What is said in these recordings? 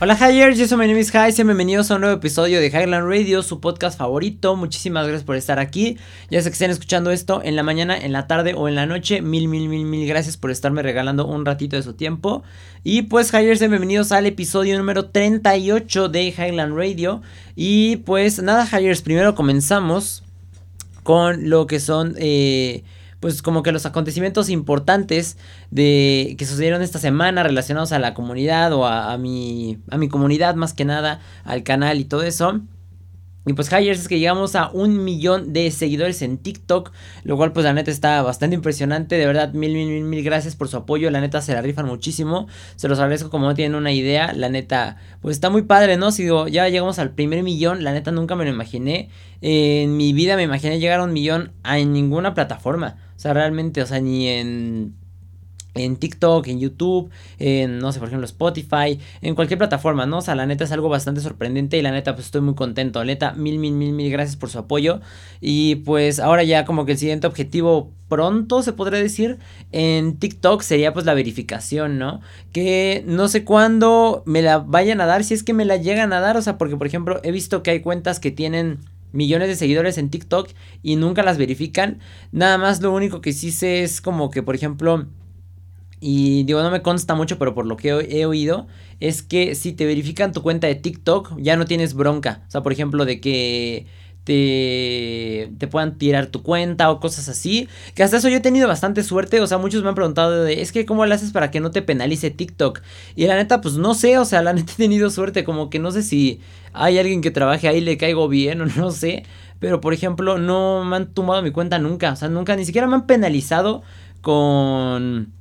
Hola Hyers, yo soy mi name is High, sean bienvenidos a un nuevo episodio de Highland Radio, su podcast favorito. Muchísimas gracias por estar aquí. Ya sé que estén escuchando esto en la mañana, en la tarde o en la noche. Mil, mil, mil, mil gracias por estarme regalando un ratito de su tiempo. Y pues sean bienvenidos al episodio número 38 de Highland Radio. Y pues nada Hyers, primero comenzamos con lo que son... Eh, pues como que los acontecimientos importantes de que sucedieron esta semana relacionados a la comunidad o a, mi a mi comunidad más que nada al canal y todo eso. Y pues Hyers es que llegamos a un millón de seguidores en TikTok, lo cual pues la neta está bastante impresionante, de verdad mil, mil, mil, mil gracias por su apoyo, la neta se la rifan muchísimo, se los agradezco como no tienen una idea, la neta pues está muy padre, ¿no? Si digo, ya llegamos al primer millón, la neta nunca me lo imaginé, en mi vida me imaginé llegar a un millón en ninguna plataforma, o sea, realmente, o sea, ni en en TikTok, en YouTube, en, no sé, por ejemplo, Spotify, en cualquier plataforma, ¿no? O sea, la neta es algo bastante sorprendente y la neta, pues estoy muy contento. Neta, mil, mil, mil, mil gracias por su apoyo. Y pues ahora ya como que el siguiente objetivo pronto, se podría decir, en TikTok sería pues la verificación, ¿no? Que no sé cuándo me la vayan a dar, si es que me la llegan a dar, o sea, porque por ejemplo, he visto que hay cuentas que tienen millones de seguidores en TikTok y nunca las verifican. Nada más lo único que sí sé es como que, por ejemplo, y digo, no me consta mucho, pero por lo que he, oído, es que si te verifican tu cuenta de TikTok, ya no tienes bronca. O sea, por ejemplo, de que te, te puedan tirar tu cuenta o cosas así. Que hasta eso yo he tenido bastante suerte. O sea, muchos me han preguntado de, es que cómo lo haces para que no te penalice TikTok. Y la neta, pues no sé, o sea, la neta he tenido suerte. Como que no sé si hay alguien que trabaje ahí, le caigo bien o no sé. Pero por ejemplo, no me han tumbado mi cuenta nunca. O sea, nunca, ni siquiera me han penalizado con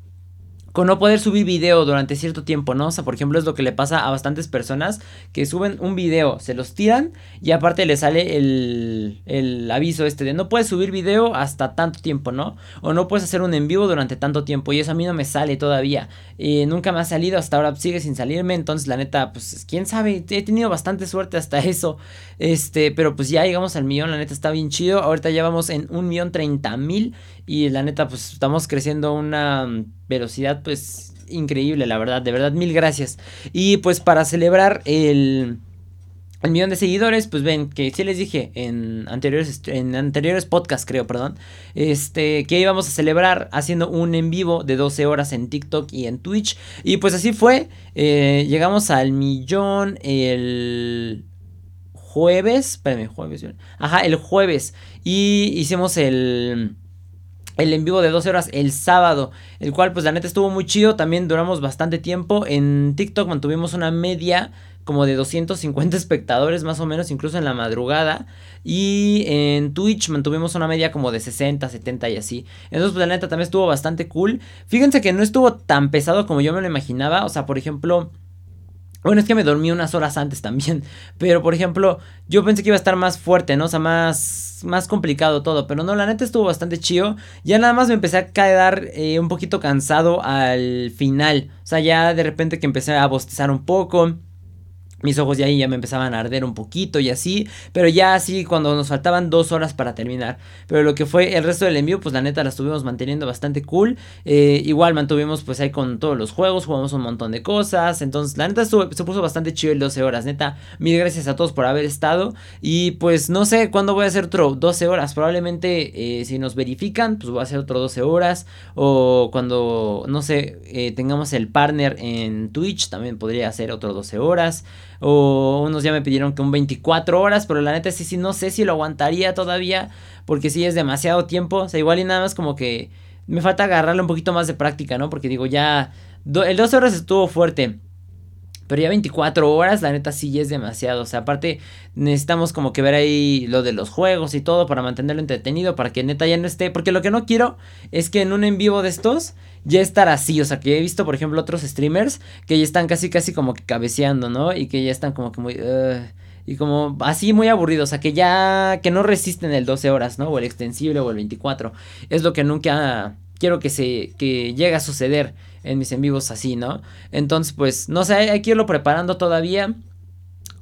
con no poder subir video durante cierto tiempo, ¿no? O sea, por ejemplo, es lo que le pasa a bastantes personas que suben un video, se los tiran y aparte le sale el, el aviso este de no puedes subir video hasta tanto tiempo, ¿no? O no puedes hacer un en vivo durante tanto tiempo y eso a mí no me sale todavía. y nunca me ha salido, hasta ahora sigue sin salirme, entonces la neta, pues quién sabe, he tenido bastante suerte hasta eso. Este, pero pues ya llegamos al millón, la neta está bien chido. Ahorita ya vamos en un millón treinta mil y la neta, pues estamos creciendo a una velocidad pues increíble, la verdad, de verdad, mil gracias. Y pues para celebrar el, el millón de seguidores, pues ven que sí les dije en anteriores, en anteriores podcasts, creo, perdón, este, que íbamos a celebrar haciendo un en vivo de 12 horas en TikTok y en Twitch. Y pues así fue, eh, llegamos al millón el jueves, espérame, jueves, ajá, el jueves. Y hicimos el el en vivo de 12 horas el sábado, el cual pues la neta estuvo muy chido, también duramos bastante tiempo, en TikTok mantuvimos una media como de 250 espectadores más o menos, incluso en la madrugada, y en Twitch mantuvimos una media como de 60, 70 y así, entonces pues la neta también estuvo bastante cool, fíjense que no estuvo tan pesado como yo me lo imaginaba, o sea, por ejemplo... Bueno, es que me dormí unas horas antes también. Pero, por ejemplo, yo pensé que iba a estar más fuerte, ¿no? O sea, más, más complicado todo. Pero no, la neta estuvo bastante chido. Ya nada más me empecé a quedar eh, un poquito cansado al final. O sea, ya de repente que empecé a bostezar un poco. Mis ojos ya ahí ya me empezaban a arder un poquito y así. Pero ya así cuando nos faltaban dos horas para terminar. Pero lo que fue el resto del envío, pues la neta la estuvimos manteniendo bastante cool. Eh, igual mantuvimos pues ahí con todos los juegos. Jugamos un montón de cosas. Entonces la neta se puso bastante chido el 12 horas. Neta, mil gracias a todos por haber estado. Y pues no sé cuándo voy a hacer otro 12 horas. Probablemente eh, si nos verifican, pues voy a hacer otro 12 horas. O cuando, no sé, eh, tengamos el partner en Twitch, también podría hacer otro 12 horas. O unos ya me pidieron que un 24 horas, pero la neta sí, sí, no sé si lo aguantaría todavía, porque sí es demasiado tiempo. O sea, igual y nada más como que me falta agarrarle un poquito más de práctica, ¿no? Porque digo, ya, el 12 horas estuvo fuerte. Pero ya 24 horas, la neta sí es demasiado. O sea, aparte necesitamos como que ver ahí lo de los juegos y todo para mantenerlo entretenido, para que neta ya no esté. Porque lo que no quiero es que en un en vivo de estos ya estar así. O sea, que he visto, por ejemplo, otros streamers que ya están casi, casi como que cabeceando, ¿no? Y que ya están como que muy... y como así muy aburridos, o sea, que ya, que no resisten el 12 horas, ¿no? O el extensible o el 24. Es lo que nunca quiero que se, que llegue a suceder en mis en vivos así, ¿no? Entonces, pues, no sé, hay que irlo preparando todavía.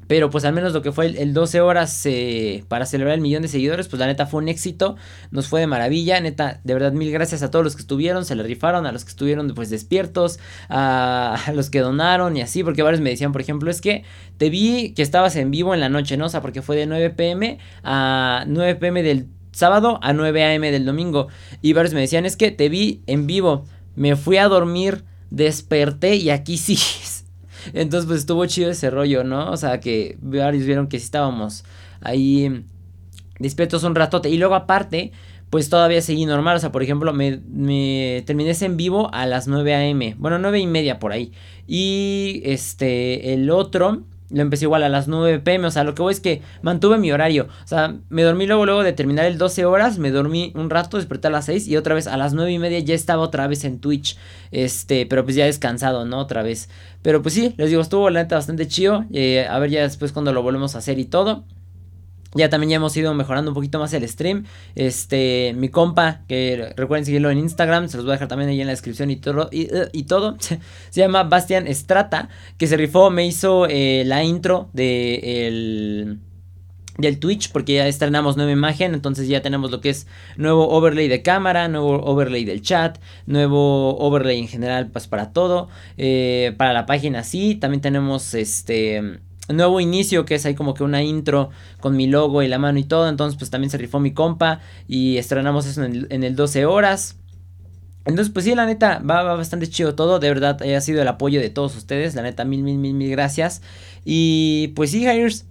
Pero pues al menos lo que fue el, 12 horas eh, para celebrar el millón de seguidores, pues la neta fue un éxito, nos fue de maravilla, neta, de verdad mil gracias a todos los que estuvieron, se le rifaron, a los que estuvieron pues despiertos, a, los que donaron y así, porque varios me decían, por ejemplo, es que te vi que estabas en vivo en la noche, ¿no? O sea, porque fue de 9 pm a 9 pm del sábado a 9 am del domingo. Y varios me decían, es que te vi en vivo, me fui a dormir, desperté y aquí sigues. Entonces, pues estuvo chido ese rollo, ¿no? O sea, que varios vieron que sí estábamos ahí despiertos un ratote. Y luego, aparte, pues todavía seguí normal. O sea, por ejemplo, me, me terminé ese en vivo a las 9 a.m. Bueno, 9 y media por ahí. Y este, el otro lo empecé igual a las 9 pm, o sea, lo que voy es que mantuve mi horario. O sea, me dormí luego, luego de terminar el 12 horas, me dormí un rato, desperté a las 6 y otra vez a las 9 y media ya estaba otra vez en Twitch. Este, pero pues ya descansado, ¿no? Otra vez. Pero pues sí, les digo, estuvo la neta bastante chido. Eh, a ver ya después cuando lo volvemos a hacer y todo. Ya también ya hemos ido mejorando un poquito más el stream. Este, mi compa, que recuerden seguirlo en Instagram, se los voy a dejar también ahí en la descripción y todo. Y, eh, todo. se llama Bastian Strata, que se rifó, me hizo eh, la intro de el del Twitch porque ya estrenamos nueva imagen, entonces ya tenemos lo que es nuevo overlay de cámara, nuevo overlay del chat, nuevo overlay en general pues para todo, eh, para la página sí, también tenemos este nuevo inicio que es ahí como que una intro con mi logo y la mano y todo. Entonces pues también se rifó mi compa y estrenamos eso en el, 12 horas. Entonces pues sí, la neta va, bastante chido todo. De verdad ha sido el apoyo de todos ustedes. La neta mil, mil, mil, mil gracias. Y pues sí, Hires.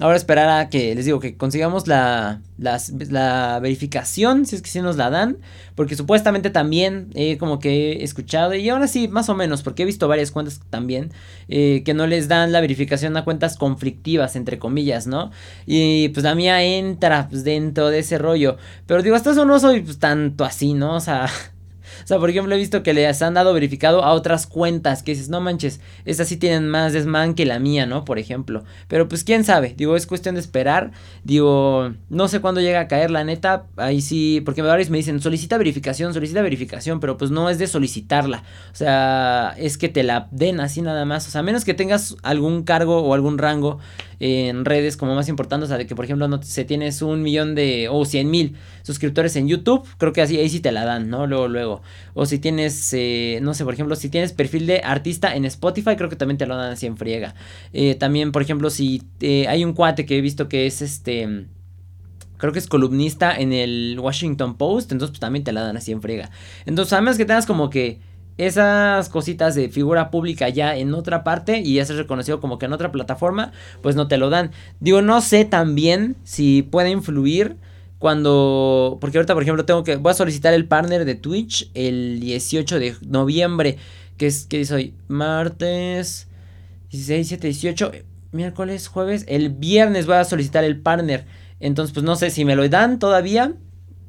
Ahora esperar a que, les digo, que consigamos la, la, verificación, si es que sí nos la dan, porque supuestamente también como que he escuchado, y ahora sí, más o menos, porque he visto varias cuentas también, eh, que no les dan la verificación a cuentas conflictivas, entre comillas, ¿no? Y pues la mía entra pues, dentro de ese rollo, pero digo, hasta eso no soy pues, tanto así, ¿no? O sea... O sea, por ejemplo, he visto que les han dado verificado a otras cuentas que dices, no manches, estas sí tienen más desman que la mía, ¿no? Por ejemplo. Pero pues quién sabe, digo, es cuestión de esperar. Digo, no sé cuándo llega a caer la neta. Ahí sí, porque varios me dicen, solicita verificación, solicita verificación, pero pues no es de solicitarla. O sea, es que te la den así nada más. O sea, a menos que tengas algún cargo o algún rango en redes como más importante, o sea, de que por ejemplo no se tienes un millón de o cien mil suscriptores en YouTube, creo que así ahí sí te la dan, ¿no? Luego, luego. O si tienes, eh, no sé, por ejemplo, si tienes perfil de artista en Spotify, creo que también te lo dan así en friega. Eh, también, por ejemplo, si eh, hay un cuate que he visto que es este creo que es columnista en el Washington Post, entonces pues, también te la dan así en friega. Entonces, a menos que tengas como que esas cositas de figura pública ya en otra parte y ya ser reconocido como que en otra plataforma, pues no te lo dan. Digo, no sé también si puede influir cuando, porque ahorita por ejemplo tengo que, voy a solicitar el partner de Twitch el 18 de noviembre, que es, que hoy? Martes, 16, 17, 18, miércoles, jueves, el viernes voy a solicitar el partner. Entonces, pues no sé si me lo dan todavía,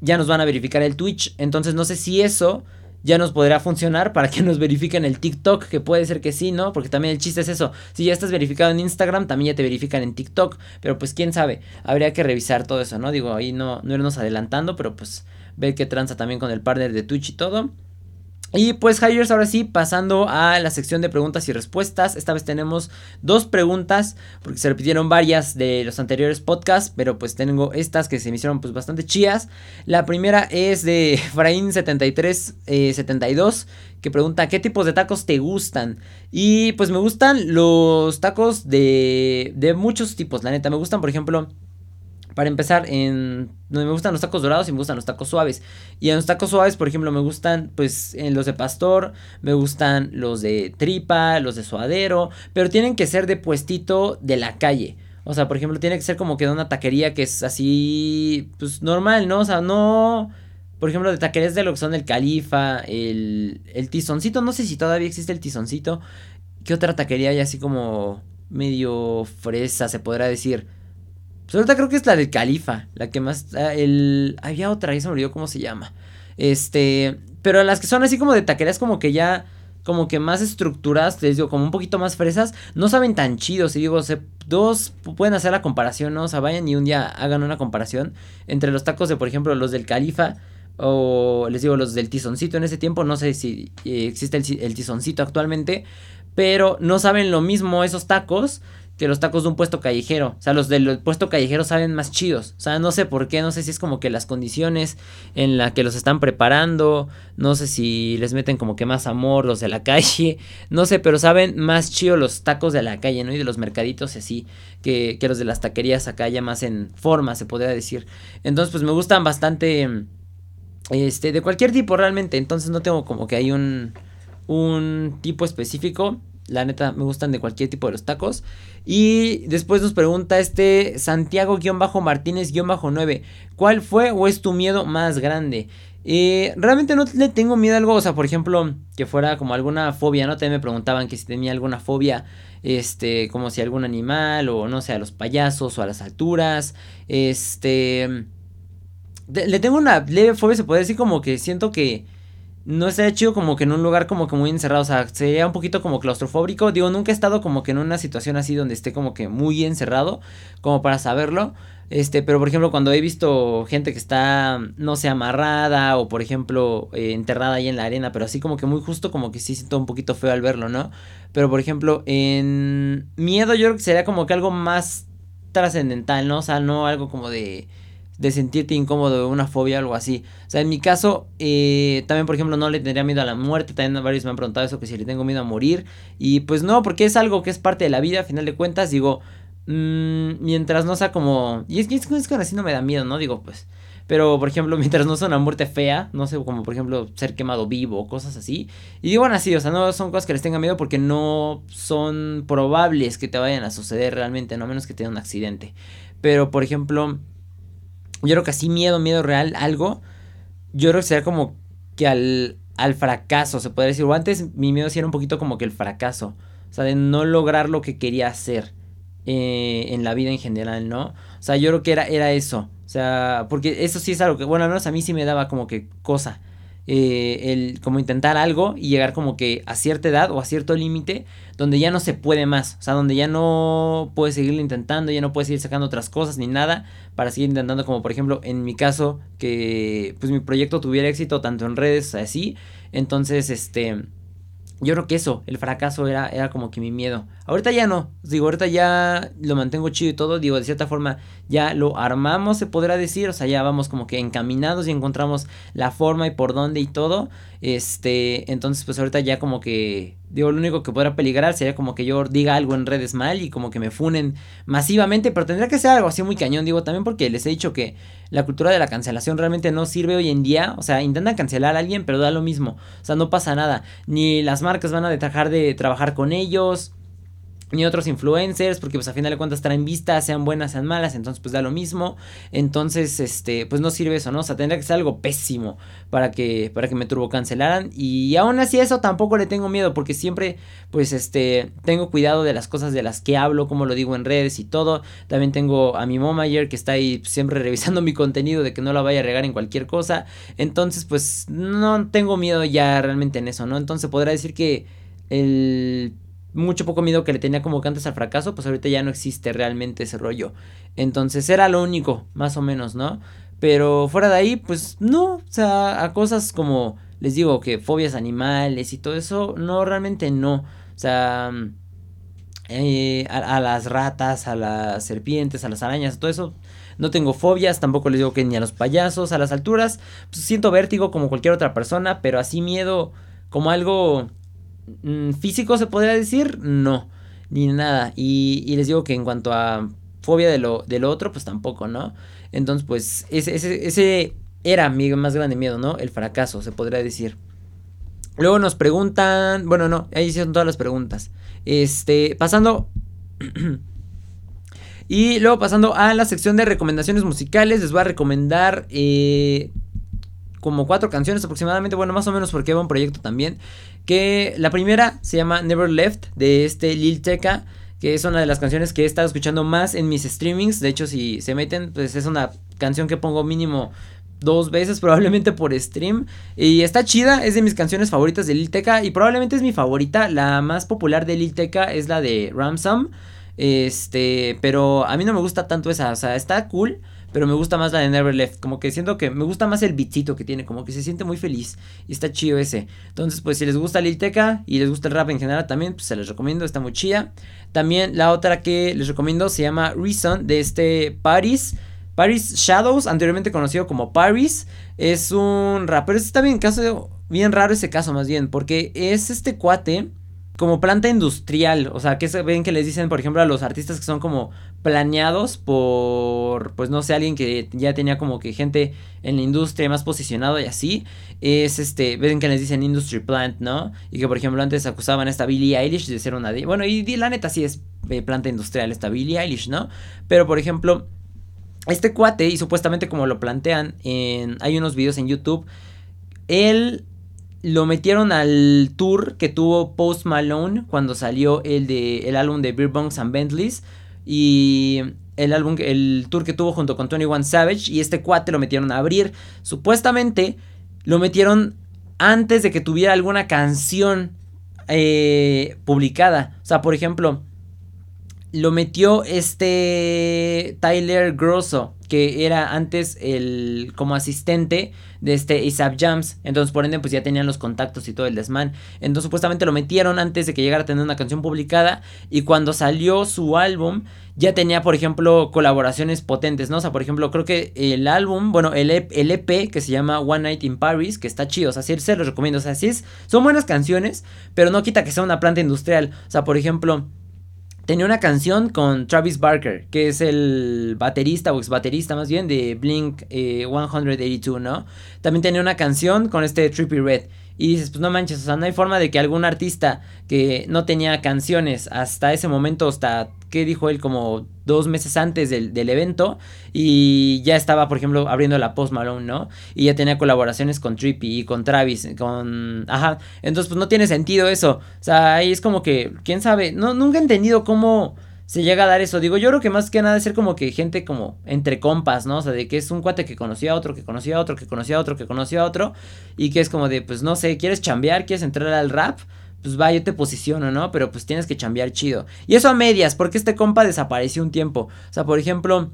ya nos van a verificar el Twitch, entonces no sé si eso ya nos podrá funcionar para que nos verifiquen el TikTok, que puede ser que sí, ¿no? Porque también el chiste es eso. Si ya estás verificado en Instagram, también ya te verifican en TikTok. Pero pues quién sabe, habría que revisar todo eso, ¿no? Digo, ahí no, no irnos adelantando, pero pues ver qué tranza también con el partner de Twitch y todo. Y pues Hires, ahora sí, pasando a la sección de preguntas y respuestas. Esta vez tenemos dos preguntas, porque se repitieron varias de los anteriores podcasts, pero pues tengo estas que se me hicieron pues bastante chías. La primera es de Fraín7372, eh, que pregunta, ¿qué tipos de tacos te gustan? Y pues me gustan los tacos de, de muchos tipos, la neta. Me gustan, por ejemplo... Para empezar, en me gustan los tacos dorados y me gustan los tacos suaves. Y en los tacos suaves, por ejemplo, me gustan pues en los de pastor, me gustan los de tripa, los de suadero, pero tienen que ser de puestito de la calle. O sea, por ejemplo, tiene que ser como que de una taquería que es así, pues normal, ¿no? O sea, no... Por ejemplo, de taquerías de lo que son el califa, el, el tizoncito, no sé si todavía existe el tizoncito. ¿Qué otra taquería hay así como medio fresa, se podrá decir? Pues ahorita creo que es la del Califa, la que más... Ah, el, había otra, ahí se me olvidó cómo se llama. Este, pero las que son así como de taquerías como que ya como que más estructuradas, les digo, como un poquito más fresas, no saben tan chidos. Y digo, se, dos pueden hacer la comparación, ¿no? O sea, vayan y un día hagan una comparación entre los tacos de, por ejemplo, los del Califa o les digo, los del tizoncito en ese tiempo. No sé si eh, existe el, el tizoncito actualmente, pero no saben lo mismo esos tacos que los tacos de un puesto callejero. O sea, los del puesto callejero saben más chidos. O sea, no sé por qué, no sé si es como que las condiciones en las que los están preparando, no sé si les meten como que más amor los de la calle, no sé, pero saben más chidos los tacos de la calle, ¿no? Y de los mercaditos así, que, que los de las taquerías acá ya más en forma, se podría decir. Entonces, pues me gustan bastante, este, de cualquier tipo realmente. Entonces no tengo como que hay un, un tipo específico. La neta, me gustan de cualquier tipo de los tacos. Y después nos pregunta este Santiago-Martínez-9. ¿Cuál fue o es tu miedo más grande? Eh, realmente no le tengo miedo a algo, o sea, por ejemplo, que fuera como alguna fobia, ¿no? También me preguntaban que si tenía alguna fobia, este, como si algún animal o no sé, a los payasos o a las alturas, este... le tengo una leve fobia, se puede decir como que siento que no estaría chido como que en un lugar como que muy encerrado, o sea, sería un poquito como claustrofóbico. Digo, nunca he estado como que en una situación así donde esté como que muy encerrado, como para saberlo. Este, pero por ejemplo, cuando he visto gente que está, no sé, amarrada o por ejemplo, eh, enterrada ahí en la arena, pero así como que muy justo, como que sí siento un poquito feo al verlo, ¿no? Pero por ejemplo, en miedo yo creo que sería como que algo más trascendental, ¿no? O sea, no algo como de de sentirte incómodo, una fobia o algo así. O sea, en mi caso, eh, también, por ejemplo, no le tendría miedo a la muerte. También varios me han preguntado eso, que si le tengo miedo a morir. Y pues no, porque es algo que es parte de la vida, a final de cuentas. Digo, mmm, mientras no sea como... Y es que es, que así no me da miedo, ¿no? Digo, pues... Pero, por ejemplo, mientras no sea una muerte fea, no sé, como por ejemplo ser quemado vivo o cosas así. Y digo así, o sea, no son cosas que les tenga miedo porque no son probables que te vayan a suceder realmente, no a menos que tenga un accidente. Pero, por ejemplo, yo creo que así miedo, miedo real, algo, yo creo que sería como que al, al fracaso, se podría decir. O antes mi miedo sí era un poquito como que el fracaso. O sea, de no lograr lo que quería hacer eh, en la vida en general, ¿no? O sea, yo creo que era, era eso. O sea, porque eso sí es algo que, bueno, al menos a mí sí me daba como que cosa. Eh, el como intentar algo y llegar como que a cierta edad o a cierto límite donde ya no se puede más, o sea, donde ya no puedes seguirlo intentando, ya no puedes seguir sacando otras cosas ni nada para seguir intentando, como por ejemplo en mi caso, que pues mi proyecto tuviera éxito tanto en redes así, entonces este yo creo que eso, el fracaso era, era como que mi miedo. Ahorita ya no, digo, ahorita ya lo mantengo chido y todo, digo, de cierta forma ya lo armamos, se podrá decir, o sea, ya vamos como que encaminados y encontramos la forma y por dónde y todo. Este, entonces pues ahorita ya como que, digo, lo único que podrá peligrar sería como que yo diga algo en redes mal y como que me funen masivamente, pero tendría que ser algo así muy cañón, digo, también porque les he dicho que la cultura de la cancelación realmente no sirve hoy en día, o sea, intentan cancelar a alguien, pero da lo mismo, o sea, no pasa nada, ni las marcas van a dejar de trabajar con ellos, ni otros influencers, porque pues a final de cuentas traen vistas, sean buenas, sean malas, entonces pues da lo mismo. Entonces, este, pues no sirve eso, ¿no? O sea, tendría que ser algo pésimo para que, para que me turbo cancelaran. Y aún así eso tampoco le tengo miedo, porque siempre, pues, este, tengo cuidado de las cosas de las que hablo, como lo digo en redes y todo. También tengo a mi ayer que está ahí siempre revisando mi contenido de que no la vaya a regar en cualquier cosa. Entonces, pues, no tengo miedo ya realmente en eso, ¿no? Entonces podrá decir que el mucho poco miedo que le tenía como que antes al fracaso, pues ahorita ya no existe realmente ese rollo. Entonces era lo único, más o menos, ¿no? Pero fuera de ahí, pues no, o sea, a cosas como, les digo, que fobias animales y todo eso, no, realmente no. O sea, eh, a, las ratas, a las serpientes, a las arañas, todo eso. No tengo fobias, tampoco les digo que ni a los payasos, a las alturas. Pues siento vértigo como cualquier otra persona, pero así miedo como algo Mm, físico se podría decir, no, ni nada. Y, les digo que en cuanto a fobia de lo, otro, pues tampoco, ¿no? Entonces, pues ese, ese, era mi más grande miedo, ¿no? El fracaso, se podría decir. Luego nos preguntan, bueno, no, ahí hicieron todas las preguntas. Este, pasando... y luego pasando a la sección de recomendaciones musicales, les voy a recomendar eh, como cuatro canciones aproximadamente, bueno, más o menos porque va un proyecto también, que la primera se llama Never Left de este Lil Tecca, que es una de las canciones que he estado escuchando más en mis streamings, de hecho si se meten, pues es una canción que pongo mínimo dos veces probablemente por stream. Y está chida, es de mis canciones favoritas de Lil Tecca y probablemente es mi favorita, la más popular de Lil Tecca es la de Ramsam, este, pero a mí no me gusta tanto esa, o sea, está cool, pero me gusta más la de Never Left. Como que siento que me gusta más el beatcito que tiene, como que se siente muy feliz y está chido ese. Entonces, pues si les gusta Lil Tecca y les gusta el rap en general también, pues se les recomiendo, está muy chida. También la otra que les recomiendo se llama Reason de este Paris. Paris Shadows, anteriormente conocido como Paris, es un rapero. Está bien, caso, bien raro ese caso más bien, porque es este cuate como planta industrial, o sea, que ven que les dicen, por ejemplo, a los artistas que son como planeados por, pues no sé, alguien que ya tenía como que gente en la industria más posicionado y así, es este, ven que les dicen industry plant, ¿no? Y que, por ejemplo, antes acusaban a esta Billie Eilish de ser una, bueno, y la neta sí es eh, planta industrial esta Billie Eilish, ¿no? Pero, por ejemplo, este cuate, y supuestamente como lo plantean, en, hay unos videos en YouTube, él lo metieron al tour que tuvo Post Malone cuando salió el de el álbum de Beer Bongs and Bentleys y el álbum el tour que tuvo junto con Tony One Savage y este cuate lo metieron a abrir. Supuestamente lo metieron antes de que tuviera alguna canción eh, publicada. O sea, por ejemplo, lo metió este Tyler Grosso, que era antes el como asistente de este ASAP Jams. Entonces, por ende, pues ya tenían los contactos y todo el desmán. Entonces, supuestamente lo metieron antes de que llegara a tener una canción publicada. Y cuando salió su álbum, ya tenía, por ejemplo, colaboraciones potentes, ¿no? O sea, por ejemplo, creo que el álbum, bueno, el, EP, el EP que se llama One Night in Paris, que está chido, o sea, sí se los recomiendo. O sea, sí es, son buenas canciones, pero no quita que sea una planta industrial. O sea, por ejemplo tenía una canción con Travis Barker, que es el baterista o ex baterista más bien de Blink 182, eh, ¿no? También tenía una canción con este Trippy Red. Y dices, pues no manches, o sea, no hay forma de que algún artista que no tenía canciones hasta ese momento, hasta, ¿qué dijo él? Como dos meses antes del, evento. Y ya estaba, por ejemplo, abriendo la Post Malone, ¿no? Y ya tenía colaboraciones con Trippy y con Travis, con... Ajá. Entonces, pues no tiene sentido eso. O sea, ahí es como que, ¿quién sabe? No, nunca he entendido cómo se llega a dar eso. Digo, yo creo que más que nada es ser como que gente como entre compas, ¿no? O sea, de que es un cuate que conocía a otro, que conocía a otro, que conocía a otro, que conocía a otro. Y que es como de, pues no sé, ¿quieres chambear? ¿Quieres entrar al rap? Pues va, yo te posiciono, ¿no? Pero pues tienes que chambear chido. Y eso a medias, porque este compa desapareció un tiempo. O sea, por ejemplo,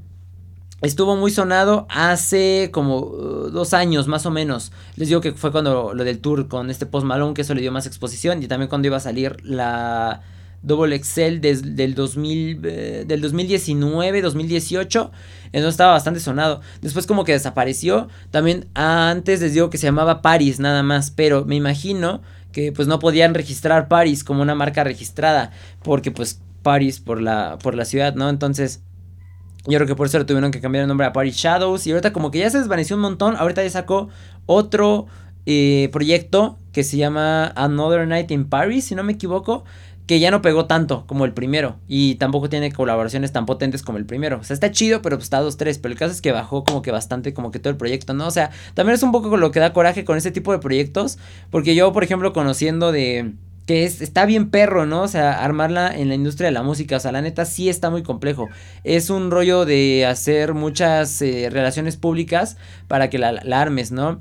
estuvo muy sonado hace como uh, dos años más o menos. Les digo que fue cuando lo del tour con este Post Malone, que eso le dio más exposición. Y también cuando iba a salir la Double Excel desde del, 2000, eh, del 2019, 2018. Entonces estaba bastante sonado. Después como que desapareció. También antes les digo que se llamaba Paris nada más. Pero me imagino que pues no podían registrar Paris como una marca registrada. Porque pues Paris por la, por la ciudad, ¿no? Entonces... Yo creo que por eso le tuvieron que cambiar el nombre a Paris Shadows. Y ahorita como que ya se desvaneció un montón. Ahorita ya sacó otro eh, proyecto que se llama Another Night in Paris, si no me equivoco que ya no pegó tanto como el primero y tampoco tiene colaboraciones tan potentes como el primero. O sea, está chido, pero pues está 2-3, pero el caso es que bajó como que bastante como que todo el proyecto, ¿no? O sea, también es un poco lo que da coraje con este tipo de proyectos, porque yo, por ejemplo, conociendo de que es, está bien perro, ¿no? O sea, armarla en la industria de la música, o sea, la neta sí está muy complejo. Es un rollo de hacer muchas eh, relaciones públicas para que la, la armes, ¿no?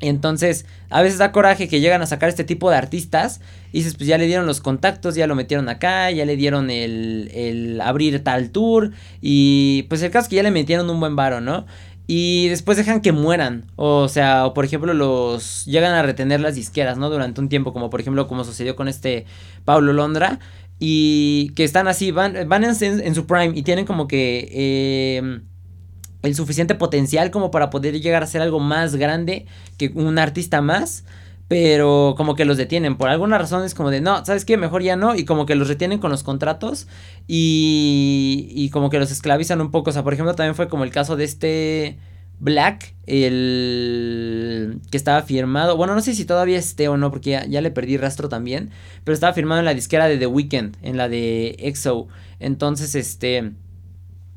Entonces, a veces da coraje que llegan a sacar este tipo de artistas y dices, pues ya le dieron los contactos, ya lo metieron acá, ya le dieron el, el abrir tal tour y pues el caso es que ya le metieron un buen varo, ¿no? Y después dejan que mueran, o sea, o por ejemplo los llegan a retener las disqueras, ¿no? Durante un tiempo, como por ejemplo como sucedió con este Pablo Londra y que están así, van, van en, su prime y tienen como que... Eh, el suficiente potencial como para poder llegar a ser algo más grande que un artista más. Pero como que los detienen. Por alguna razón es como de, no, ¿sabes qué? Mejor ya no. Y como que los retienen con los contratos. Y, y como que los esclavizan un poco. O sea, por ejemplo, también fue como el caso de este Black. El que estaba firmado. Bueno, no sé si todavía esté o no. Porque ya, ya le perdí rastro también. Pero estaba firmado en la disquera de The Weeknd. En la de EXO. Entonces, este...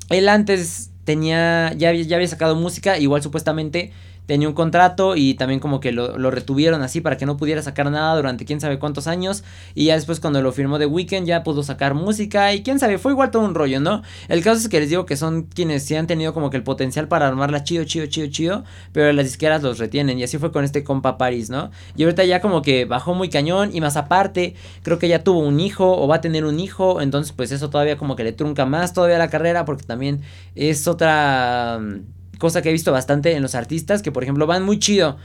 Él antes tenía, ya, ya había sacado música, igual supuestamente tenía un contrato y también como que lo, lo, retuvieron así para que no pudiera sacar nada durante quién sabe cuántos años. Y ya después cuando lo firmó The Weeknd ya pudo sacar música y quién sabe, fue igual todo un rollo, ¿no? El caso es que les digo que son quienes sí han tenido como que el potencial para armarla chido, chido, chido, chido, pero las disqueras los retienen y así fue con este compa Paris, ¿no? Y ahorita ya como que bajó muy cañón y más aparte, creo que ya tuvo un hijo o va a tener un hijo, entonces pues eso todavía como que le trunca más todavía la carrera porque también es otra cosa que he visto bastante en los artistas que por ejemplo van muy chido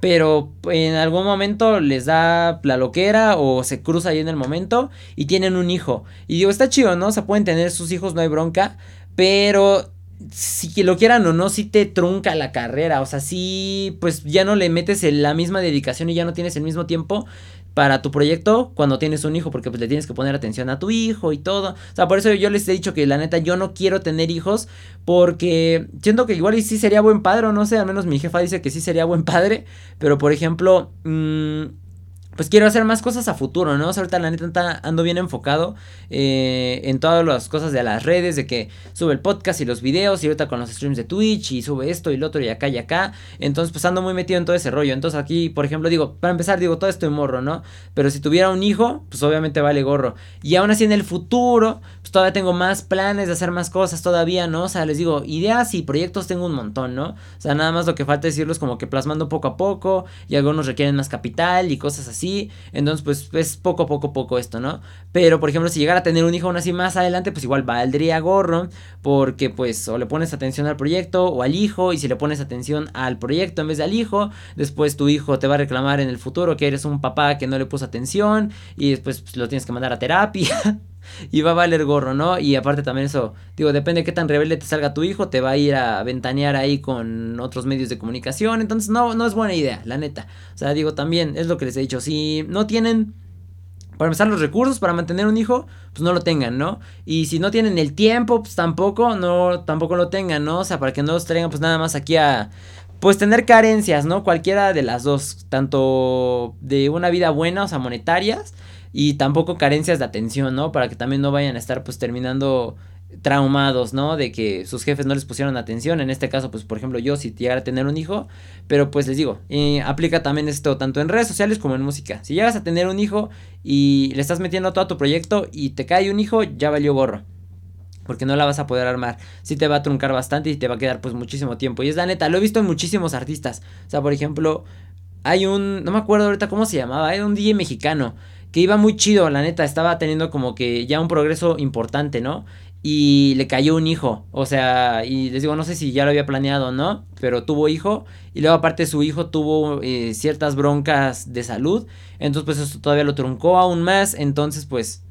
pero en algún momento les da la loquera o se cruza ahí en el momento y tienen un hijo. Y digo, está chido, ¿no? O sea, pueden tener sus hijos, no hay bronca, pero si lo quieran o no, si te trunca la carrera. O sea, si pues ya no le metes la misma dedicación y ya no tienes el mismo tiempo para tu proyecto cuando tienes un hijo, porque pues le tienes que poner atención a tu hijo y todo. O sea, por eso yo les he dicho que la neta yo no quiero tener hijos porque siento que igual y sí sería buen padre o no sé, al menos mi jefa dice que sí sería buen padre, pero por ejemplo, mmm, pues quiero hacer más cosas a futuro, ¿no? O sea, ahorita la neta ando bien enfocado eh, en todas las cosas de las redes, de que sube el podcast y los videos, y ahorita con los streams de Twitch, y sube esto y lo otro, y acá y acá. Entonces, pues ando muy metido en todo ese rollo. Entonces, aquí, por ejemplo, digo, para empezar, digo, todo esto en morro, ¿no? Pero si tuviera un hijo, pues obviamente vale gorro. Y aún así en el futuro, pues todavía tengo más planes de hacer más cosas todavía, ¿no? O sea, les digo, ideas y proyectos tengo un montón, ¿no? O sea, nada más lo que falta decirlos como que plasmando poco a poco, y algunos requieren más capital y cosas así entonces, pues es poco, poco, poco esto, ¿no? Pero, por ejemplo, si llegara a tener un hijo aún así más adelante, pues igual valdría gorro, porque pues o le pones atención al proyecto o al hijo, y si le pones atención al proyecto en vez de al hijo, después tu hijo te va a reclamar en el futuro que eres un papá que no le puso atención, y después pues, lo tienes que mandar a terapia. y va a valer gorro, ¿no? Y aparte también eso, digo, depende de qué tan rebelde te salga tu hijo, te va a ir a ventanear ahí con otros medios de comunicación, entonces no, no es buena idea, la neta. O sea, digo, también es lo que les he dicho, si no tienen... Para empezar, los recursos para mantener un hijo, pues no lo tengan, ¿no? Y si no tienen el tiempo, pues tampoco, no, tampoco lo tengan, ¿no? O sea, para que no los traigan pues nada más aquí a, pues tener carencias, ¿no? Cualquiera de las dos, tanto de una vida buena, o sea, monetarias, y tampoco carencias de atención, ¿no? Para que también no vayan a estar pues terminando traumados, ¿no? De que sus jefes no les pusieron atención. En este caso, pues por ejemplo yo si llegara a tener un hijo, pero pues les digo, eh, aplica también esto tanto en redes sociales como en música. Si llegas a tener un hijo y le estás metiendo todo a tu proyecto y te cae un hijo, ya valió gorro. Porque no la vas a poder armar. Sí te va a truncar bastante y te va a quedar pues muchísimo tiempo. Y es la neta, lo he visto en muchísimos artistas. O sea, por ejemplo, hay un, no me acuerdo ahorita cómo se llamaba, era un DJ mexicano que iba muy chido, la neta, estaba teniendo como que ya un progreso importante, ¿no? Y le cayó un hijo, o sea, y les digo, no sé si ya lo había planeado o no, pero tuvo hijo, y luego aparte su hijo tuvo eh, ciertas broncas de salud, entonces pues eso todavía lo truncó aún más, entonces pues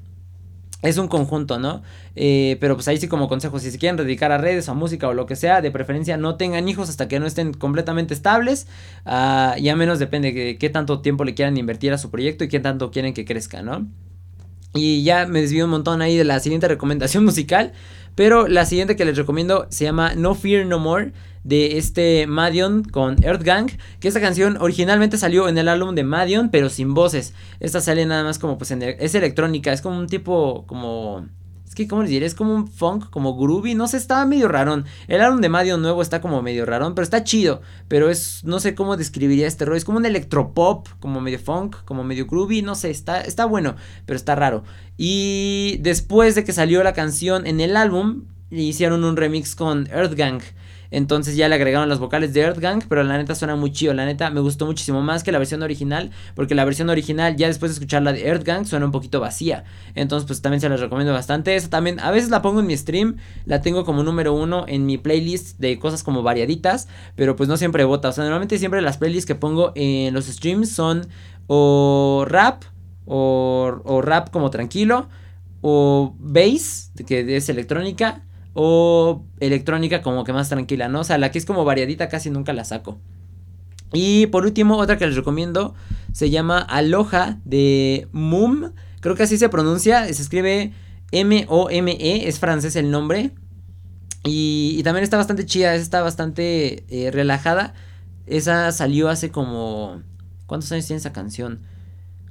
es un conjunto, ¿no? Eh, pero pues ahí sí como consejo, si se quieren dedicar a redes o a música o lo que sea, de preferencia no tengan hijos hasta que no estén completamente estables. Uh, y a menos depende de qué tanto tiempo le quieran invertir a su proyecto y qué tanto quieren que crezca, ¿no? Y ya me desvío un montón ahí de la siguiente recomendación musical. Pero la siguiente que les recomiendo se llama No Fear No More de este Madion con Earth Gang, que esta canción originalmente salió en el álbum de Madion, pero sin voces. Esta sale nada más como pues en es electrónica, es como un tipo como es que, ¿cómo les diré? Es como un funk, como groovy. No sé, está medio rarón. El álbum de Madion nuevo está como medio rarón, pero está chido. Pero es, no sé cómo describiría este rollo. Es como un electropop, como medio funk, como medio groovy. No sé, está, está bueno, pero está raro. Y después de que salió la canción en el álbum, hicieron un remix con Earth Gang. Entonces ya le agregaron las vocales de Earth Gang, pero la neta suena muy chido. La neta me gustó muchísimo más que la versión original, porque la versión original, ya después de escuchar la de Earth Gang, suena un poquito vacía. Entonces, pues también se las recomiendo bastante. Esa también, a veces la pongo en mi stream, la tengo como número uno en mi playlist de cosas como variaditas, pero pues no siempre vota. O sea, normalmente siempre las playlists que pongo en los streams son o rap, o, o rap como tranquilo, o bass, que es electrónica o electrónica como que más tranquila, ¿no? O sea, la que es como variadita casi nunca la saco. Y por último, otra que les recomiendo se llama Aloha de Mum. Creo que así se pronuncia. Se escribe M-O-M-E. Es francés el nombre. Y, también está bastante chida. Está bastante eh, relajada. Esa salió hace como. ¿Cuántos años tiene esa canción?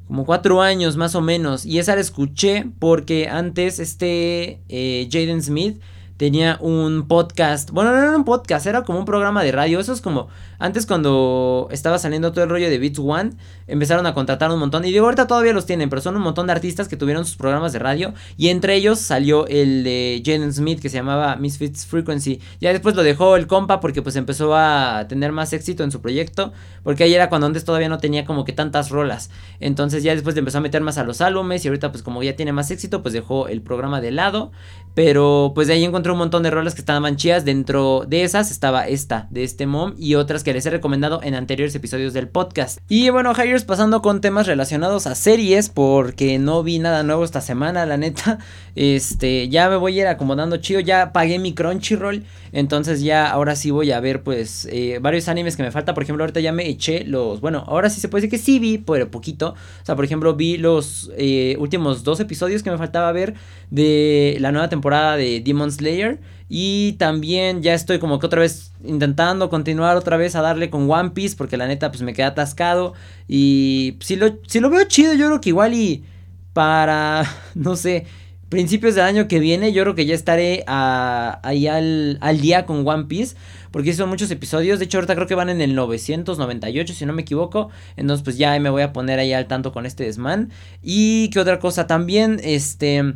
Como cuatro años más o menos. Y esa la escuché porque antes este eh, Jaden Smith tenía un podcast. Bueno, no era un podcast, era como un programa de radio. Eso es como antes cuando estaba saliendo todo el rollo de Beats One, empezaron a contratar un montón. Y digo, ahorita todavía los tienen, pero son un montón de artistas que tuvieron sus programas de radio. Y entre ellos salió el de Jaden Smith que se llamaba Misfits Frequency. Ya después lo dejó el compa porque pues empezó a tener más éxito en su proyecto. Porque ahí era cuando antes todavía no tenía como que tantas rolas. Entonces ya después empezó a meter más a los álbumes. Y ahorita pues como ya tiene más éxito, pues dejó el programa de lado. Pero pues de ahí encontré un montón de rolas que estaban chidas. Dentro de esas estaba esta, de este mom. Y otras que les he recomendado en anteriores episodios del podcast. Y bueno, Hires pasando con temas relacionados a series. Porque no vi nada nuevo esta semana, la neta. Este, ya me voy a ir acomodando chido. Ya pagué mi Crunchyroll. Entonces ya ahora sí voy a ver pues eh, varios animes que me falta. Por ejemplo, ahorita ya me eché los... Bueno, ahora sí se puede decir que sí vi, pero poquito. O sea, por ejemplo, vi los eh, últimos dos episodios que me faltaba ver de la nueva temporada de Demon Slayer. Y también ya estoy como que otra vez intentando continuar otra vez a darle con One Piece. Porque la neta pues me queda atascado. Y si lo, si lo veo chido, yo creo que igual y para, no sé, principios del año que viene, yo creo que ya estaré ahí al, al, día con One Piece. Porque son muchos episodios. De hecho, ahorita creo que van en el 998, si no me equivoco. Entonces, pues ya me voy a poner ahí al tanto con este desman. Y qué otra cosa también, este...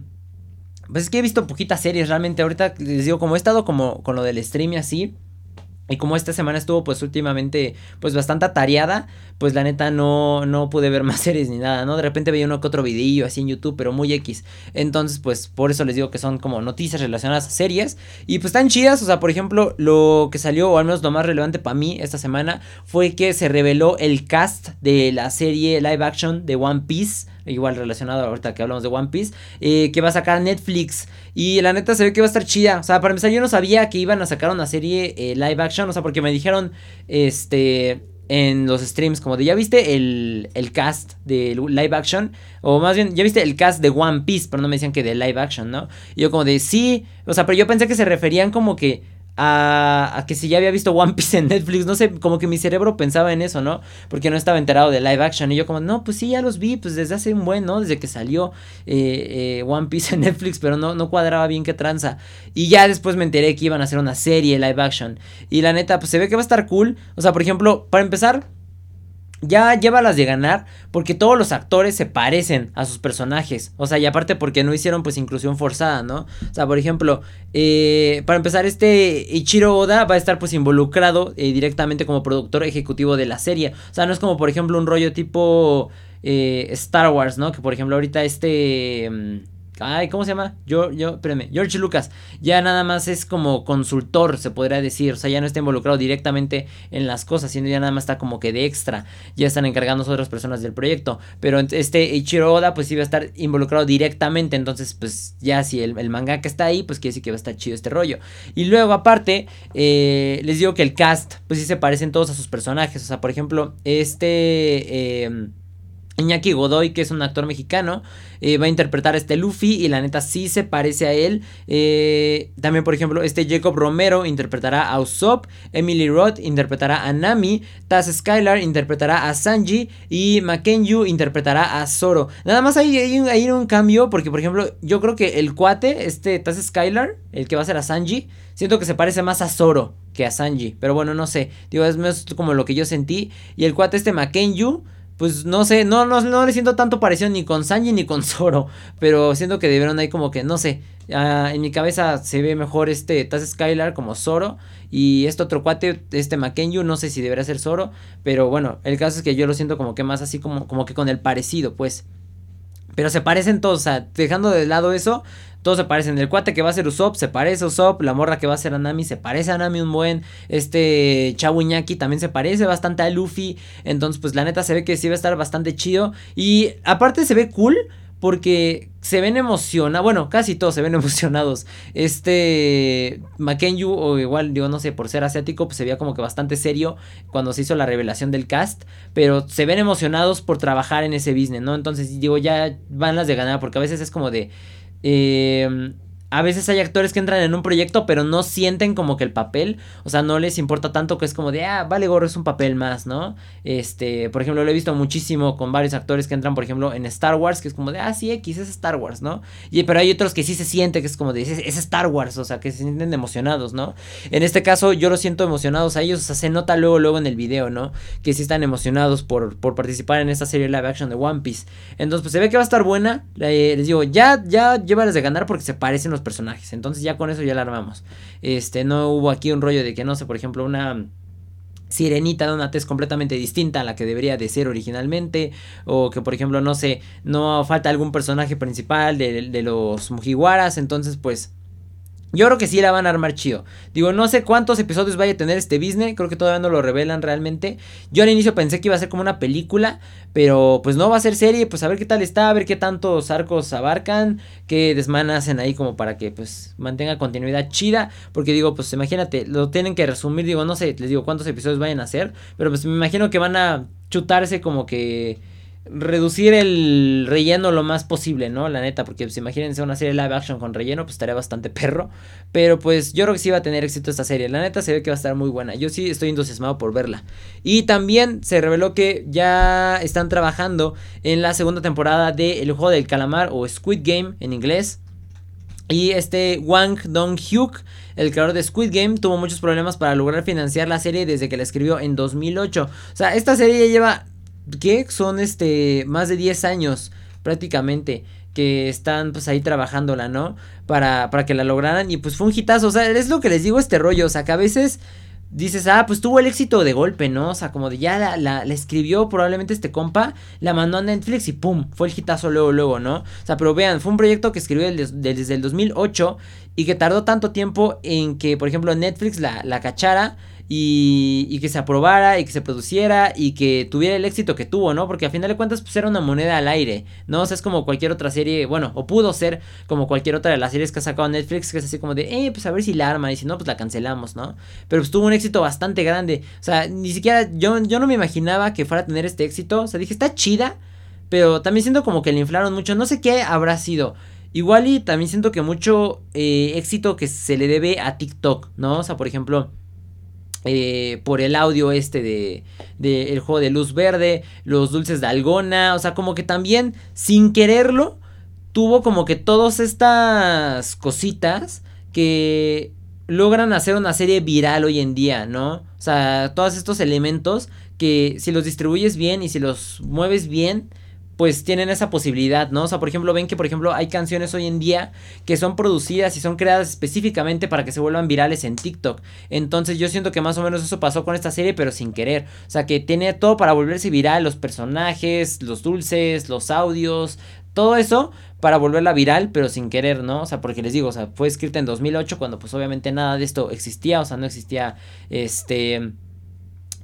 Pues es que he visto poquitas series realmente. Ahorita les digo, como he estado como con lo del stream y así. Y como esta semana estuvo pues últimamente pues bastante atareada, pues la neta no, no pude ver más series ni nada, ¿no? De repente veía uno que otro video así en YouTube, pero muy X. Entonces pues por eso les digo que son como noticias relacionadas a series. Y pues están chidas, o sea, por ejemplo, lo que salió, o al menos lo más relevante para mí esta semana, fue que se reveló el cast de la serie live action de One Piece igual relacionado ahorita que hablamos de One Piece, eh, que va a sacar Netflix. Y la neta se ve que va a estar chida. O sea, para empezar, yo no sabía que iban a sacar una serie eh, live action. O sea, porque me dijeron, este, en los streams, como de, ¿ya viste el, el cast de live action? O más bien, ¿ya viste el cast de One Piece? Pero no me decían que de live action, ¿no? Y yo como de, sí. O sea, pero yo pensé que se referían como que a, que si ya había visto One Piece en Netflix, no sé, como que mi cerebro pensaba en eso, ¿no? Porque no estaba enterado de live action y yo como, no, pues sí, ya los vi, pues desde hace un buen, ¿no? Desde que salió eh, eh, One Piece en Netflix, pero no, no cuadraba bien qué tranza. Y ya después me enteré que iban a hacer una serie live action. Y la neta, pues se ve que va a estar cool. O sea, por ejemplo, para empezar, ya lleva las de ganar porque todos los actores se parecen a sus personajes. O sea, y aparte porque no hicieron pues inclusión forzada, ¿no? O sea, por ejemplo, eh, para empezar, este Ichiro Oda va a estar pues involucrado eh, directamente como productor ejecutivo de la serie. O sea, no es como por ejemplo un rollo tipo eh, Star Wars, ¿no? Que por ejemplo ahorita este... Ay, ¿cómo se llama? Yo, yo, espérame, George Lucas. Ya nada más es como consultor, se podría decir. O sea, ya no está involucrado directamente en las cosas, sino ya nada más está como que de extra. Ya están encargándose otras personas del proyecto. Pero este Ichiro Oda, pues sí va a estar involucrado directamente. Entonces, pues ya si el, manga que está ahí, pues quiere decir que va a estar chido este rollo. Y luego, aparte, eh, les digo que el cast, pues sí se parecen todos a sus personajes. O sea, por ejemplo, este. Eh, Iñaki Godoy, que es un actor mexicano, eh, va a interpretar a este Luffy y la neta sí se parece a él. Eh, también, por ejemplo, este Jacob Romero interpretará a Usopp, Emily Roth interpretará a Nami, Taz Skylar interpretará a Sanji y Makenyu interpretará a Zoro. Nada más hay, hay, un cambio porque, por ejemplo, yo creo que el cuate, este Taz Skylar, el que va a ser a Sanji, siento que se parece más a Zoro que a Sanji. Pero bueno, no sé. Digo, es más como lo que yo sentí. Y el cuate este Makenyu pues no sé, no, no, no le siento tanto parecido ni con Sanji ni con Zoro, pero siento que debieron ahí como que, no sé, en mi cabeza se ve mejor este Taz Skylar como Zoro y este otro cuate, este Makenyu, no sé si debería ser Zoro, pero bueno, el caso es que yo lo siento como que más así como, como que con el parecido, pues. Pero se parecen todos, o sea, dejando de lado eso, todos se parecen. El cuate que va a ser Usopp se parece a Usopp. La morra que va a ser Anami se parece a Anami un buen. Este Chavo también se parece bastante a Luffy. Entonces, pues la neta se ve que sí va a estar bastante chido. Y aparte se ve cool porque se ven emocionados, bueno, casi todos se ven emocionados. Este Makenyu, o igual, digo, no sé, por ser asiático, pues se veía como que bastante serio cuando se hizo la revelación del cast, pero se ven emocionados por trabajar en ese business, ¿no? Entonces, digo, ya van las de ganar, porque a veces es como de, eh, a veces hay actores que entran en un proyecto pero no sienten como que el papel, o sea, no les importa tanto que es como de, ah, vale gorro, es un papel más, ¿no? Este, por ejemplo, lo he visto muchísimo con varios actores que entran, por ejemplo, en Star Wars, que es como de, ah, sí, X, es Star Wars, ¿no? Y, pero hay otros que sí se siente que es como de, es, es Star Wars, o sea, que se sienten emocionados, ¿no? En este caso yo los siento emocionados a ellos, o sea, se nota luego, luego en el video, ¿no? Que sí están emocionados por, por participar en esta serie live action de One Piece. Entonces, pues se ve que va a estar buena, eh, les digo, ya, ya llévales de ganar porque se parecen los personajes, entonces ya con eso ya la armamos. Este, no hubo aquí un rollo de que, no sé, por ejemplo, una sirenita de una tez completamente distinta a la que debería de ser originalmente o que por ejemplo no sé no falta algún personaje principal de, de los Mujiwaras entonces pues yo creo que sí la van a armar chido. Digo, no sé cuántos episodios vaya a tener este business. Creo que todavía no lo revelan realmente. Yo al inicio pensé que iba a ser como una película. Pero pues no va a ser serie. Pues a ver qué tal está. A ver qué tantos arcos abarcan. Qué desmanas hacen ahí como para que pues mantenga continuidad chida. Porque digo, pues imagínate. Lo tienen que resumir. Digo, no sé. Les digo cuántos episodios vayan a hacer. Pero pues me imagino que van a chutarse como que reducir el relleno lo más posible, ¿no? La neta, porque pues imagínense una serie live action con relleno, pues estaría bastante perro. Pero pues yo creo que sí va a tener éxito esta serie. La neta se ve que va a estar muy buena. Yo sí estoy entusiasmado por verla. Y también se reveló que ya están trabajando en la segunda temporada de El juego del calamar o Squid Game en inglés. Y este Wang Dong-hyuk, el creador de Squid Game, tuvo muchos problemas para lograr financiar la serie desde que la escribió en 2008. O sea, esta serie ya lleva que son este más de 10 años prácticamente que están pues ahí trabajándola, ¿no? Para, para que la lograran y pues fue un hitazo, o sea, es lo que les digo este rollo, o sea, que a veces dices, ah, pues tuvo el éxito de golpe, ¿no? O sea, como de ya la, escribió probablemente este compa, la mandó a Netflix y pum, fue el hitazo luego, luego, ¿no? O sea, pero vean, fue un proyecto que escribió desde el 2008 y que tardó tanto tiempo en que, por ejemplo, Netflix la, la cachara y, que se aprobara y que se produciera y que tuviera el éxito que tuvo, ¿no? Porque a final de cuentas pues era una moneda al aire, ¿no? O sea, es como cualquier otra serie, bueno, o pudo ser como cualquier otra de las series que ha sacado Netflix, que es así como de, eh, pues a ver si la arma y si no, pues la cancelamos, ¿no? Pero pues tuvo un éxito bastante grande, o sea, ni siquiera yo, yo no me imaginaba que fuera a tener este éxito, o sea, dije, está chida, pero también siento como que le inflaron mucho, no sé qué habrá sido. Igual y también siento que mucho eh, éxito que se le debe a TikTok, ¿no? O sea, por ejemplo, eh, por el audio este de, de, el juego de luz verde, los dulces de algona, o sea, como que también sin quererlo tuvo como que todas estas cositas que logran hacer una serie viral hoy en día, ¿no? O sea, todos estos elementos que si los distribuyes bien y si los mueves bien, pues tienen esa posibilidad, ¿no? O sea, por ejemplo, ven que, por ejemplo, hay canciones hoy en día que son producidas y son creadas específicamente para que se vuelvan virales en TikTok. Entonces yo siento que más o menos eso pasó con esta serie, pero sin querer. O sea, que tiene todo para volverse viral, los personajes, los dulces, los audios, todo eso para volverla viral, pero sin querer, ¿no? O sea, porque les digo, o sea, fue escrita en 2008 cuando pues obviamente nada de esto existía, o sea, no existía este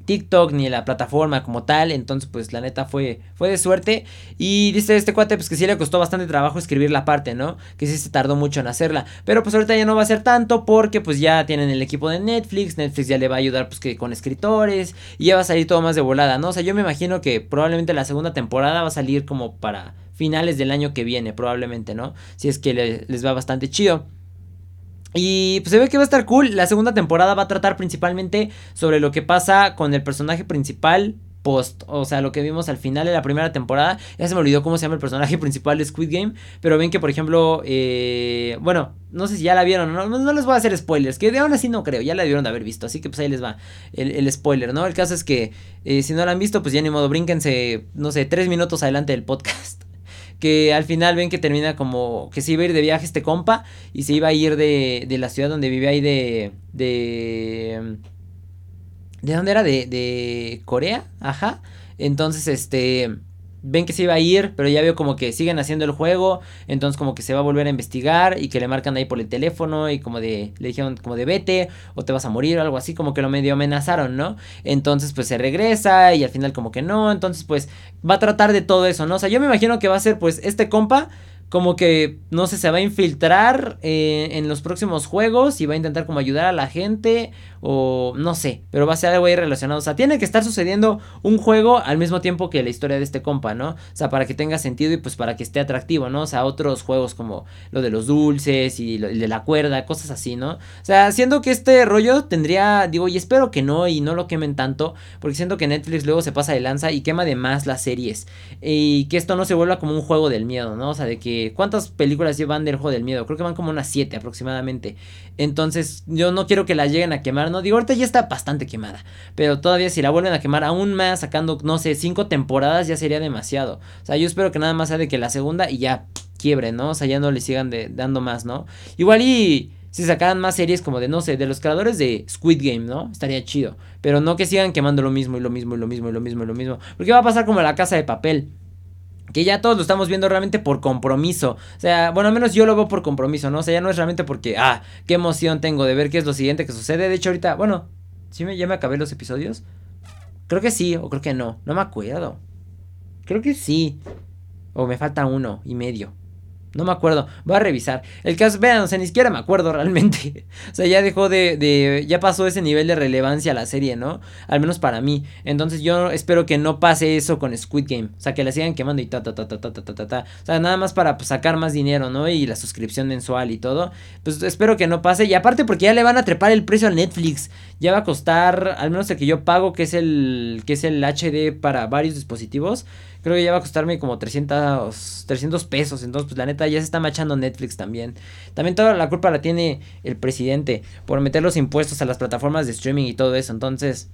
TikTok ni la plataforma como tal. Entonces, pues la neta fue, fue de suerte. Y dice este cuate, pues que sí le costó bastante trabajo escribir la parte, ¿no? Que sí se tardó mucho en hacerla. Pero pues ahorita ya no va a ser tanto porque pues ya tienen el equipo de Netflix. Netflix ya le va a ayudar pues que con escritores. Y ya va a salir todo más de volada, ¿no? O sea, yo me imagino que probablemente la segunda temporada va a salir como para finales del año que viene, probablemente, ¿no? Si es que les va bastante chido. Y pues se ve que va a estar cool. La segunda temporada va a tratar principalmente sobre lo que pasa con el personaje principal post, o sea, lo que vimos al final de la primera temporada. Ya se me olvidó cómo se llama el personaje principal de Squid Game, pero ven que por ejemplo, eh, bueno, no sé si ya la vieron, no, no, les voy a hacer spoilers, que de aún así no creo, ya la debieron de haber visto, así que pues ahí les va el, spoiler, ¿no? El caso es que eh, si no la han visto, pues ya ni modo, brínquense, no sé, tres minutos adelante del podcast que al final ven que termina como que se iba a ir de viaje este compa y se iba a ir de, de la ciudad donde vive ahí de... de ¿De dónde era? De, de Corea, ajá. Entonces, este ven que se iba a ir, pero ya veo como que siguen haciendo el juego, entonces como que se va a volver a investigar y que le marcan ahí por el teléfono y como de, le dijeron como de vete o te vas a morir o algo así, como que lo medio amenazaron, ¿no? Entonces pues se regresa y al final como que no, entonces pues va a tratar de todo eso, ¿no? O sea, yo me imagino que va a ser pues este compa como que, no sé, se va a infiltrar eh, en los próximos juegos y va a intentar como ayudar a la gente o no sé, pero va a ser algo ahí relacionado. O sea, tiene que estar sucediendo un juego al mismo tiempo que la historia de este compa, ¿no? O sea, para que tenga sentido y pues para que esté atractivo, ¿no? O sea, otros juegos como lo de los dulces y el de la cuerda, cosas así, ¿no? O sea, siendo que este rollo tendría, digo, y espero que no y no lo quemen tanto, porque siento que Netflix luego se pasa de lanza y quema de más las series. Y que esto no se vuelva como un juego del miedo, ¿no? O sea, de que ¿Cuántas películas llevan del juego del miedo? Creo que van como unas 7 aproximadamente. Entonces, yo no quiero que la lleguen a quemar, ¿no? Digo, ahorita ya está bastante quemada. Pero todavía si la vuelven a quemar aún más, sacando, no sé, 5 temporadas, ya sería demasiado. O sea, yo espero que nada más sea de que la segunda y ya quiebre, ¿no? O sea, ya no le sigan dando más, ¿no? Igual y si sacaran más series como de, no sé, de los creadores de Squid Game, ¿no? Estaría chido. Pero no que sigan quemando lo mismo y lo mismo y lo mismo y lo mismo y lo mismo. Porque va a pasar como la casa de papel que ya todos lo estamos viendo realmente por compromiso. O sea, bueno, al menos yo lo veo por compromiso, ¿no? O sea, ya no es realmente porque, ah, qué emoción tengo de ver qué es lo siguiente que sucede. De hecho, ahorita, bueno, ¿sí me, ya me acabé los episodios? Creo que sí, o creo que no. No me acuerdo. Creo que sí. O me falta uno y medio. No me acuerdo, voy a revisar. El caso, vean, o sea, ni siquiera me acuerdo realmente. o sea, ya dejó de, de, ya pasó ese nivel de relevancia la serie, ¿no? Al menos para mí. Entonces yo espero que no pase eso con Squid Game. O sea, que la sigan quemando y ta, ta, ta, ta, ta, ta, ta, ta. O sea, nada más para pues, sacar más dinero, ¿no? Y la suscripción mensual y todo. Pues espero que no pase. Y aparte porque ya le van a trepar el precio a Netflix. Ya va a costar, al menos el que yo pago, que es el, que es el HD para varios dispositivos creo que ya va a costarme como 300, 300 pesos. Entonces, pues la neta ya se está machando Netflix también. También toda la culpa la tiene el presidente por meter los impuestos a las plataformas de streaming y todo eso. Entonces,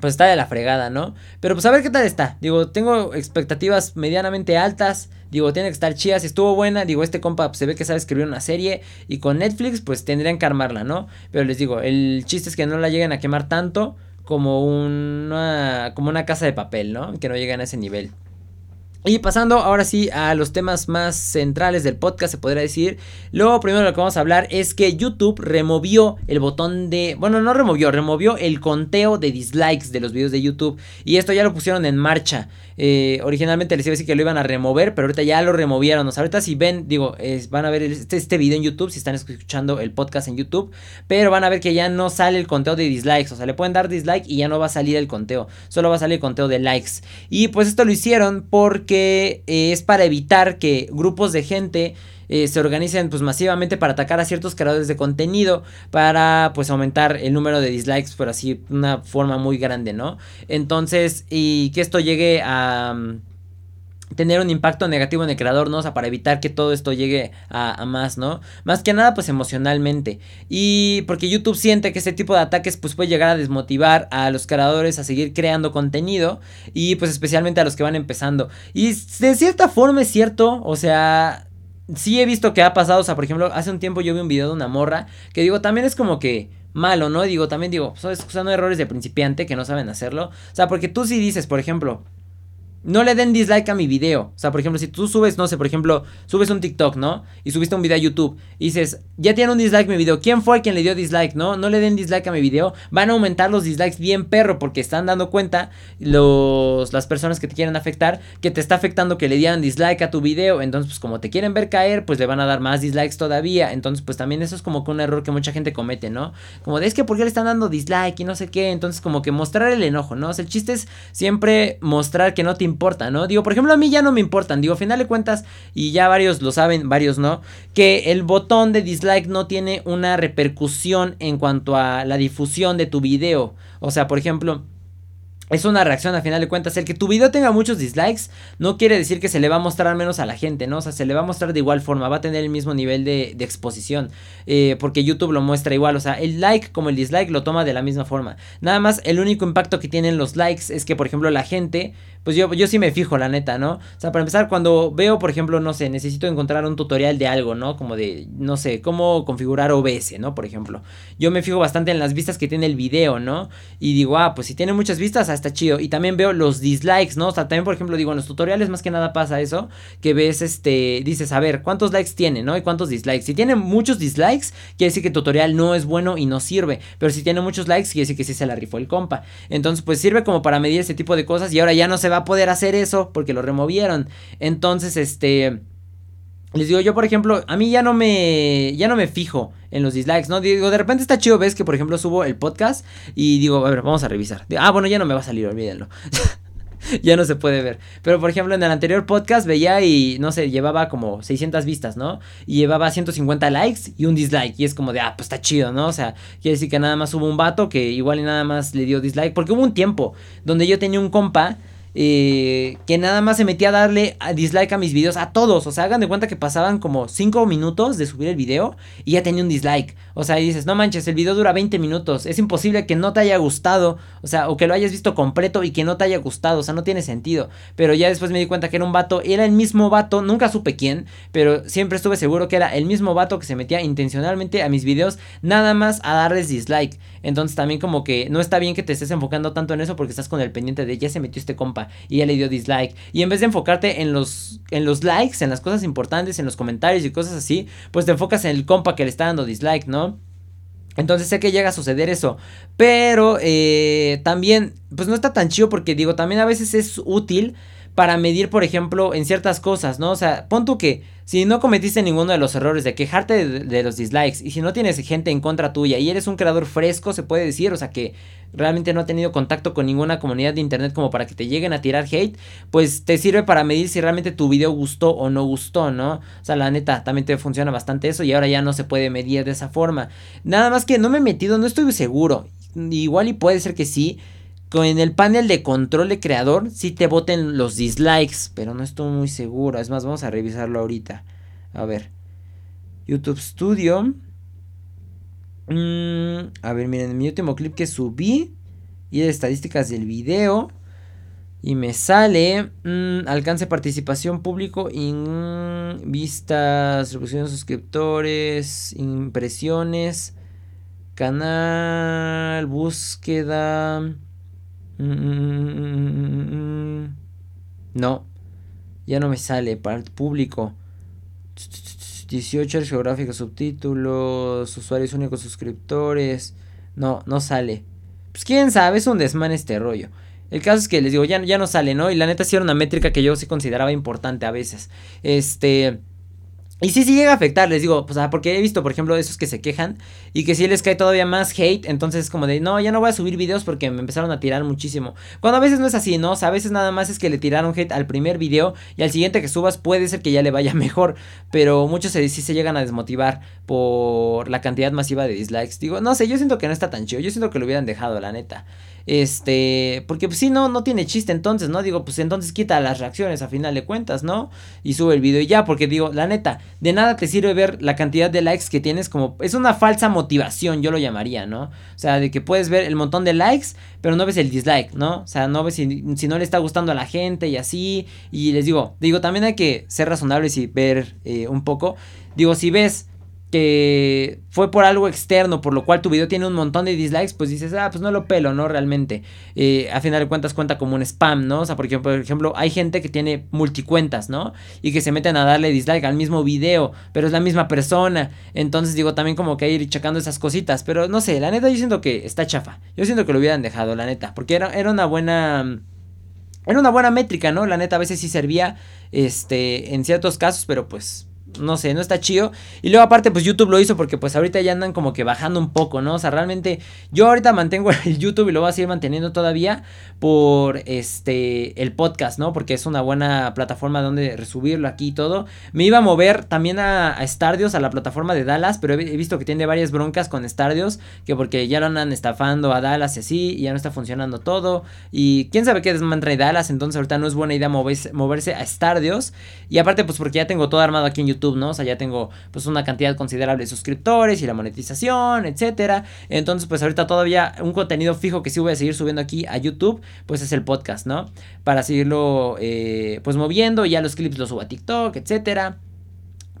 pues está de la fregada, ¿no? Pero pues a ver qué tal está. Digo, tengo expectativas medianamente altas. Digo, tiene que estar chida. Si estuvo buena, digo, este compa pues, se ve que sabe escribir una serie. Y con Netflix, pues tendrían que armarla, ¿no? Pero les digo, el chiste es que no la lleguen a quemar tanto como una, como una casa de papel, ¿no? Que no llegan a ese nivel. Y pasando ahora sí a los temas más centrales del podcast, se podría decir. Lo primero lo que vamos a hablar es que YouTube removió el botón de. Bueno, no removió, removió el conteo de dislikes de los videos de YouTube. Y esto ya lo pusieron en marcha. Eh, originalmente les iba a decir que lo iban a remover, pero ahorita ya lo removieron. O sea, ahorita si ven, digo, van a ver este, este video en YouTube, si están escuchando el podcast en YouTube, pero van a ver que ya no sale el conteo de dislikes. O sea, le pueden dar dislike y ya no va a salir el conteo. Solo va a salir el conteo de likes. Y pues esto lo hicieron porque eh, es para evitar que grupos de gente eh, se organicen pues masivamente para atacar a ciertos creadores de contenido para pues aumentar el número de dislikes por así una forma muy grande, ¿no? Entonces y que esto llegue a mm, tener un impacto negativo en el creador, ¿no? O sea, para evitar que todo esto llegue a, más, ¿no? Más que nada, pues emocionalmente. Y porque YouTube siente que este tipo de ataques, pues puede llegar a desmotivar a los creadores a seguir creando contenido. Y pues especialmente a los que van empezando. Y de cierta forma es cierto, o sea, sí he visto que ha pasado, o sea, por ejemplo, hace un tiempo yo vi un video de una morra que digo, también es como que malo, ¿no? Digo, también digo, pues, usando errores de principiante que no saben hacerlo. O sea, porque tú sí dices, por ejemplo, no le den dislike a mi video. O sea, por ejemplo, si tú subes, no sé, por ejemplo, subes un TikTok, ¿no? Y subiste un video a YouTube y dices, ya tiene un dislike mi video. ¿Quién fue quien le dio dislike, no? No le den dislike a mi video. Van a aumentar los dislikes bien perro porque están dando cuenta los, las personas que te quieren afectar que te está afectando que le dieran dislike a tu video. Entonces, pues como te quieren ver caer, pues le van a dar más dislikes todavía. Entonces, pues también eso es como que un error que mucha gente comete, ¿no? Como de es que por qué le están dando dislike y no sé qué. Entonces, como que mostrar el enojo, ¿no? O sea, el chiste es siempre mostrar que no te importa, ¿no? Digo, por ejemplo, a mí ya no me importan. Digo, a final de cuentas, y ya varios lo saben, varios no, que el botón de dislike no tiene una repercusión en cuanto a la difusión de tu video. O sea, por ejemplo es una reacción a final de cuentas. El que tu video tenga muchos dislikes no quiere decir que se le va a mostrar menos a la gente, ¿no? O sea, se le va a mostrar de igual forma, va a tener el mismo nivel de, exposición. Eh, porque YouTube lo muestra igual, o sea, el like como el dislike lo toma de la misma forma. Nada más, el único impacto que tienen los likes es que, por ejemplo, la gente, pues yo, yo sí me fijo, la neta, ¿no? O sea, para empezar, cuando veo, por ejemplo, no sé, necesito encontrar un tutorial de algo, ¿no? Como de, no sé, cómo configurar OBS, ¿no? Por ejemplo. Yo me fijo bastante en las vistas que tiene el video, ¿no? Y digo, ah, pues si tiene muchas vistas, está chido. Y también veo los dislikes, ¿no? O sea, también, por ejemplo, digo, en los tutoriales más que nada pasa eso, que ves, este, dices, a ver, ¿cuántos likes tiene, ¿no? Y cuántos dislikes. Si tiene muchos dislikes, quiere decir que el tutorial no es bueno y no sirve. Pero si tiene muchos likes, quiere decir que sí se la rifó el compa. Entonces, pues sirve como para medir ese tipo de cosas y ahora ya no se va a poder hacer eso porque lo removieron. Entonces, este... Les digo, yo por ejemplo, a mí ya no me ya no me fijo en los dislikes, ¿no? Digo, de repente está chido, ves que por ejemplo subo el podcast y digo, a ver, vamos a revisar. Ah, bueno, ya no me va a salir, olvídenlo. ya no se puede ver. Pero por ejemplo, en el anterior podcast veía y no sé, llevaba como 600 vistas, ¿no? Y llevaba 150 likes y un dislike. Y es como de, ah, pues está chido, ¿no? O sea, quiere decir que nada más hubo un vato que igual y nada más le dio dislike. Porque hubo un tiempo donde yo tenía un compa eh, que nada más se metía a darle a dislike a mis videos, a todos. O sea, hagan de cuenta que pasaban como 5 minutos de subir el video y ya tenía un dislike. O sea, y dices, no manches, el video dura 20 minutos. Es imposible que no te haya gustado. O sea, o que lo hayas visto completo y que no te haya gustado. O sea, no tiene sentido. Pero ya después me di cuenta que era un vato. Era el mismo vato. Nunca supe quién. Pero siempre estuve seguro que era el mismo vato que se metía intencionalmente a mis videos. Nada más a darles dislike. Entonces también como que no está bien que te estés enfocando tanto en eso porque estás con el pendiente de ya se metió este compa y ya le dio dislike. Y en vez de enfocarte en los, en los likes, en las cosas importantes, en los comentarios y cosas así, pues te enfocas en el compa que le está dando dislike, ¿no? Entonces sé que llega a suceder eso. Pero eh, también, pues no está tan chido porque digo, también a veces es útil para medir, por ejemplo, en ciertas cosas, ¿no? O sea, pon tú que si no cometiste ninguno de los errores de quejarte de, los dislikes y si no tienes gente en contra tuya y eres un creador fresco, se puede decir, o sea, que realmente no ha tenido contacto con ninguna comunidad de internet como para que te lleguen a tirar hate, pues te sirve para medir si realmente tu video gustó o no gustó, ¿no? O sea, la neta, también te funciona bastante eso y ahora ya no se puede medir de esa forma. Nada más que no me he metido, no estoy seguro. Igual y puede ser que sí con el panel de control de creador si te voten los dislikes, pero no estoy muy seguro. Es más, vamos a revisarlo ahorita. A ver. YouTube Studio. Mm, a ver, miren, mi último clip que subí. Y de estadísticas del video. Y me sale mm, alcance participación público, vistas, reproducciones suscriptores, impresiones, canal, búsqueda. Mm, no, ya no me sale para el público. 18 geográficos, subtítulos, usuarios únicos, suscriptores. No, no sale. Pues quién sabe, es un desman este rollo. El caso es que les digo, ya, ya no sale, ¿no? Y la neta sí era una métrica que yo sí consideraba importante a veces. Este. Y sí, sí llega a afectar, les digo, pues, ah, porque he visto, por ejemplo, esos que se quejan y que si les cae todavía más hate, entonces es como de, no, ya no voy a subir videos porque me empezaron a tirar muchísimo. Cuando a veces no es así, ¿no? O sea, a veces nada más es que le tiraron hate al primer video y al siguiente que subas puede ser que ya le vaya mejor, pero muchos sí se llegan a desmotivar por la cantidad masiva de dislikes. Digo, no sé, yo siento que no está tan chido, yo siento que lo hubieran dejado, la neta. Este, porque pues sí, no, no tiene chiste entonces, ¿no? Digo, pues entonces quita las reacciones a final de cuentas, ¿no? Y sube el video y ya, porque digo, la neta, de nada te sirve ver la cantidad de likes que tienes como, es una falsa motivación, yo lo llamaría, ¿no? O sea, de que puedes ver el montón de likes, pero no ves el dislike, ¿no? O sea, no ves si, si no le está gustando a la gente y así, y les digo, digo, también hay que ser razonables y ver eh, un poco, digo, si ves que fue por algo externo, por lo cual tu video tiene un montón de dislikes, pues dices, ah, pues no lo pelo, ¿no? Realmente. Eh, a final de cuentas cuenta como un spam, ¿no? O sea, porque, por ejemplo, hay gente que tiene multicuentas, ¿no? Y que se meten a darle dislike al mismo video, pero es la misma persona. Entonces digo, también como que ir checando esas cositas. Pero no sé, la neta yo siento que está chafa. Yo siento que lo hubieran dejado, la neta. Porque era, era una buena... Era una buena métrica, ¿no? La neta a veces sí servía, este, en ciertos casos, pero pues no sé, no está chido. Y luego aparte, pues YouTube lo hizo porque pues ahorita ya andan como que bajando un poco, ¿no? O sea, realmente yo ahorita mantengo el YouTube y lo voy a seguir manteniendo todavía por este, el podcast, ¿no? Porque es una buena plataforma donde resubirlo aquí y todo. Me iba a mover también a, a Stardios, a la plataforma de Dallas, pero he, visto que tiene varias broncas con Stardios, que porque ya lo andan estafando a Dallas y así, y ya no está funcionando todo. Y quién sabe qué desman trae Dallas, entonces ahorita no es buena idea moverse, moverse a Stardios. Y aparte, pues porque ya tengo todo armado aquí en YouTube ¿no? O sea, ya tengo pues una cantidad considerable de suscriptores y la monetización, etcétera. Entonces, pues ahorita todavía un contenido fijo que sí voy a seguir subiendo aquí a YouTube, pues es el podcast, ¿no? Para seguirlo eh, pues moviendo, ya los clips los subo a TikTok, etcétera.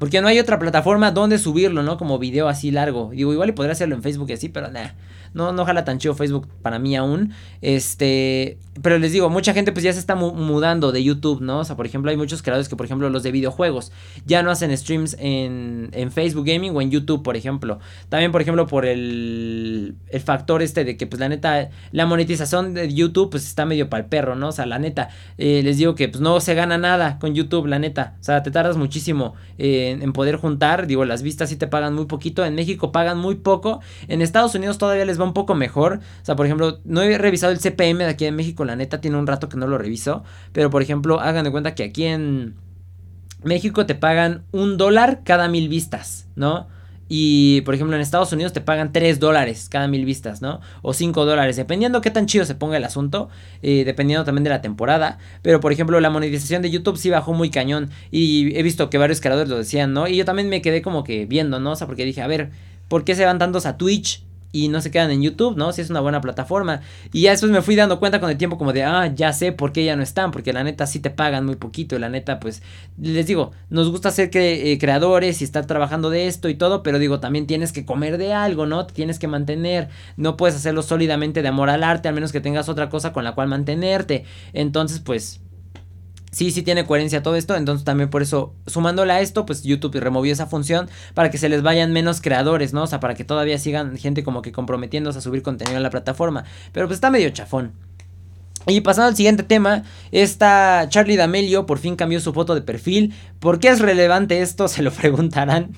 Porque no hay otra plataforma donde subirlo, ¿no? Como video así largo. Digo, igual y podría hacerlo en Facebook y así, pero nada. No, no jala tan chido Facebook para mí aún. Este, pero les digo, mucha gente pues ya se está mudando de YouTube, ¿no? O sea, por ejemplo, hay muchos creadores que, por ejemplo, los de videojuegos ya no hacen streams en, en Facebook Gaming o en YouTube, por ejemplo. También, por ejemplo, por el, el factor este de que, pues, la neta, la monetización de YouTube, pues, está medio para el perro, ¿no? O sea, la neta, eh, les digo que, pues, no se gana nada con YouTube, la neta. O sea, te tardas muchísimo eh, en poder juntar. Digo, las vistas sí te pagan muy poquito. En México pagan muy poco. En Estados Unidos todavía les va un poco mejor. O sea, por ejemplo, no he revisado el CPM de aquí en México, la neta, tiene un rato que no lo reviso. Pero, por ejemplo, hagan de cuenta que aquí en México te pagan un dólar cada mil vistas, ¿no? Y por ejemplo en Estados Unidos te pagan 3 dólares cada mil vistas, ¿no? O 5 dólares, dependiendo qué tan chido se ponga el asunto, eh, dependiendo también de la temporada. Pero por ejemplo la monetización de YouTube sí bajó muy cañón. Y he visto que varios creadores lo decían, ¿no? Y yo también me quedé como que viendo, ¿no? O sea, porque dije, a ver, ¿por qué se van tantos a Twitch? Y no se quedan en YouTube, ¿no? Si es una buena plataforma. Y ya después me fui dando cuenta con el tiempo como de, ah, ya sé por qué ya no están, porque la neta sí te pagan muy poquito y la neta pues les digo, nos gusta ser eh, creadores y estar trabajando de esto y todo, pero digo, también tienes que comer de algo, ¿no? Te tienes que mantener, no puedes hacerlo sólidamente de amor al arte, al menos que tengas otra cosa con la cual mantenerte. Entonces pues sí, sí tiene coherencia todo esto. Entonces también por eso, sumándole a esto, pues YouTube removió esa función para que se les vayan menos creadores, ¿no? O sea, para que todavía sigan gente como que comprometiéndose a subir contenido en la plataforma. Pero pues está medio chafón. Y pasando al siguiente tema, esta Charlie D'Amelio por fin cambió su foto de perfil. ¿Por qué es relevante esto? Se lo preguntarán.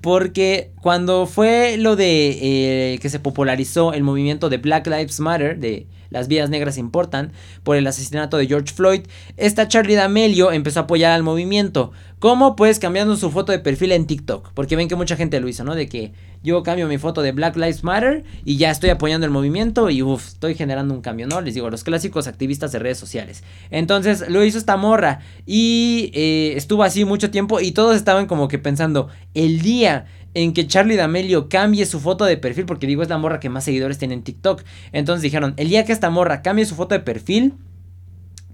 Porque cuando fue lo de eh, que se popularizó el movimiento de Black Lives Matter, de las vidas negras importan, por el asesinato de George Floyd, esta Charlie D'Amelio empezó a apoyar al movimiento. ¿Cómo? Pues cambiando su foto de perfil en TikTok. Porque ven que mucha gente lo hizo, ¿no? De que yo cambio mi foto de Black Lives Matter y ya estoy apoyando el movimiento y uff, estoy generando un cambio, ¿no? Les digo, los clásicos activistas de redes sociales. Entonces lo hizo esta morra y eh, estuvo así mucho tiempo y todos estaban como que pensando, el día en que Charlie D'Amelio cambie su foto de perfil, porque digo es la morra que más seguidores tiene en TikTok. Entonces dijeron, el día que esta morra cambie su foto de perfil,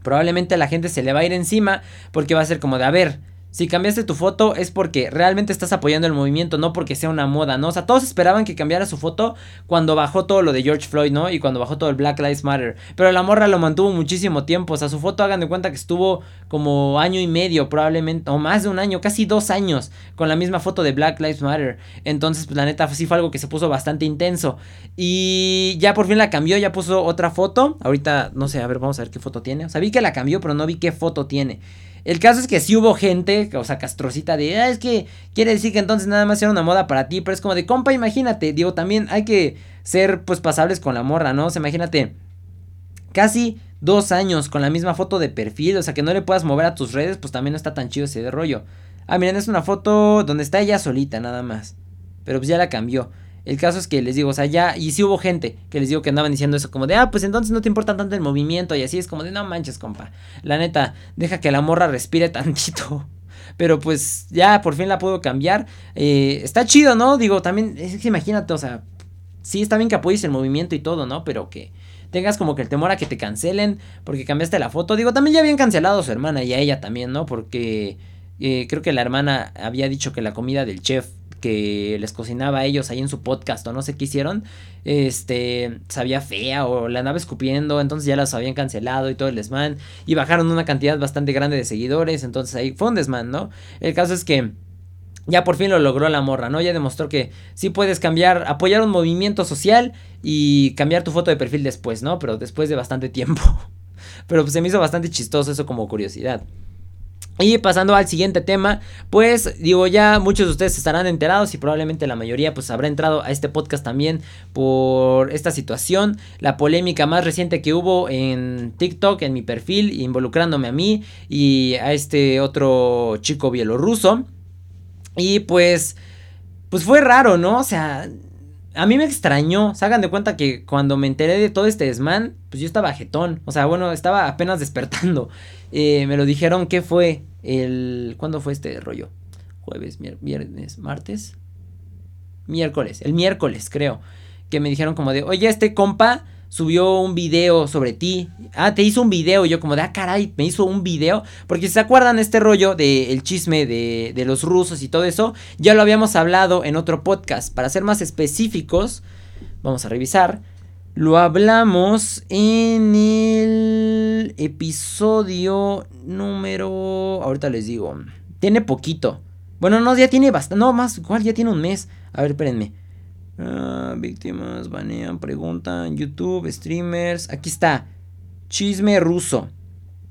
probablemente la gente se le va a ir encima porque va a ser como de, a ver, si cambiaste tu foto es porque realmente estás apoyando el movimiento, no porque sea una moda, ¿no? O sea, todos esperaban que cambiara su foto cuando bajó todo lo de George Floyd, ¿no? Y cuando bajó todo el Black Lives Matter. Pero la morra lo mantuvo muchísimo tiempo. O sea, su foto, hagan de cuenta que estuvo como año y medio, probablemente, o más de un año, casi dos años, con la misma foto de Black Lives Matter. Entonces, pues la neta sí fue algo que se puso bastante intenso. Y ya por fin la cambió, ya puso otra foto. Ahorita, no sé, a ver, vamos a ver qué foto tiene. O sea, vi que la cambió, pero no vi qué foto tiene. El caso es que sí hubo gente, o sea, castrocita de, ah, es que quiere decir que entonces nada más era una moda para ti, pero es como de, compa, imagínate, digo, también hay que ser pues pasables con la morra, ¿no? O sea, imagínate, casi dos años con la misma foto de perfil, o sea, que no le puedas mover a tus redes, pues también no está tan chido ese de rollo. Ah, miren, es una foto donde está ella solita, nada más. Pero pues ya la cambió. El caso es que les digo, o sea, ya, y sí hubo gente que les digo que andaban diciendo eso, como de, ah, pues entonces no te importa tanto el movimiento, y así es como de, no manches, compa. La neta, deja que la morra respire tantito. Pero pues ya por fin la puedo cambiar. Eh, está chido, ¿no? Digo, también, es que imagínate, o sea, sí está bien que apoyes el movimiento y todo, ¿no? Pero que tengas como que el temor a que te cancelen porque cambiaste la foto. Digo, también ya habían cancelado a su hermana y a ella también, ¿no? Porque eh, creo que la hermana había dicho que la comida del chef que les cocinaba a ellos ahí en su podcast o no sé qué hicieron, este, sabía fea o la andaba escupiendo, entonces ya las habían cancelado y todo el desmán, y bajaron una cantidad bastante grande de seguidores, entonces ahí fue un desmán, ¿no? El caso es que ya por fin lo logró la morra, ¿no? Ya demostró que sí puedes cambiar, apoyar un movimiento social y cambiar tu foto de perfil después, ¿no? Pero después de bastante tiempo. Pero pues se me hizo bastante chistoso eso como curiosidad. Y pasando al siguiente tema, pues digo ya muchos de ustedes estarán enterados y probablemente la mayoría pues habrá entrado a este podcast también por esta situación, la polémica más reciente que hubo en TikTok, en mi perfil, involucrándome a mí y a este otro chico bielorruso. Y pues, pues fue raro, ¿no? O sea, a mí me extrañó. Se hagan de cuenta que cuando me enteré de todo este desmán, pues yo estaba jetón. O sea, bueno, estaba apenas despertando. Eh, me lo dijeron que fue el... ¿Cuándo fue este rollo? Jueves, viernes, martes. Miércoles, el miércoles creo. Que me dijeron como de, oye, este compa subió un video sobre ti. Ah, te hizo un video. Yo como de, ah, caray, me hizo un video. Porque si se acuerdan este rollo del chisme de, de los rusos y todo eso, ya lo habíamos hablado en otro podcast. Para ser más específicos, Vamos a revisar. Lo hablamos en el episodio número... Ahorita les digo. Tiene poquito. Bueno, no, ya tiene bastante. No, más, igual ya tiene un mes. A ver, espérenme. Ah, víctimas, banean, preguntan, YouTube, streamers. Aquí está. Chisme ruso.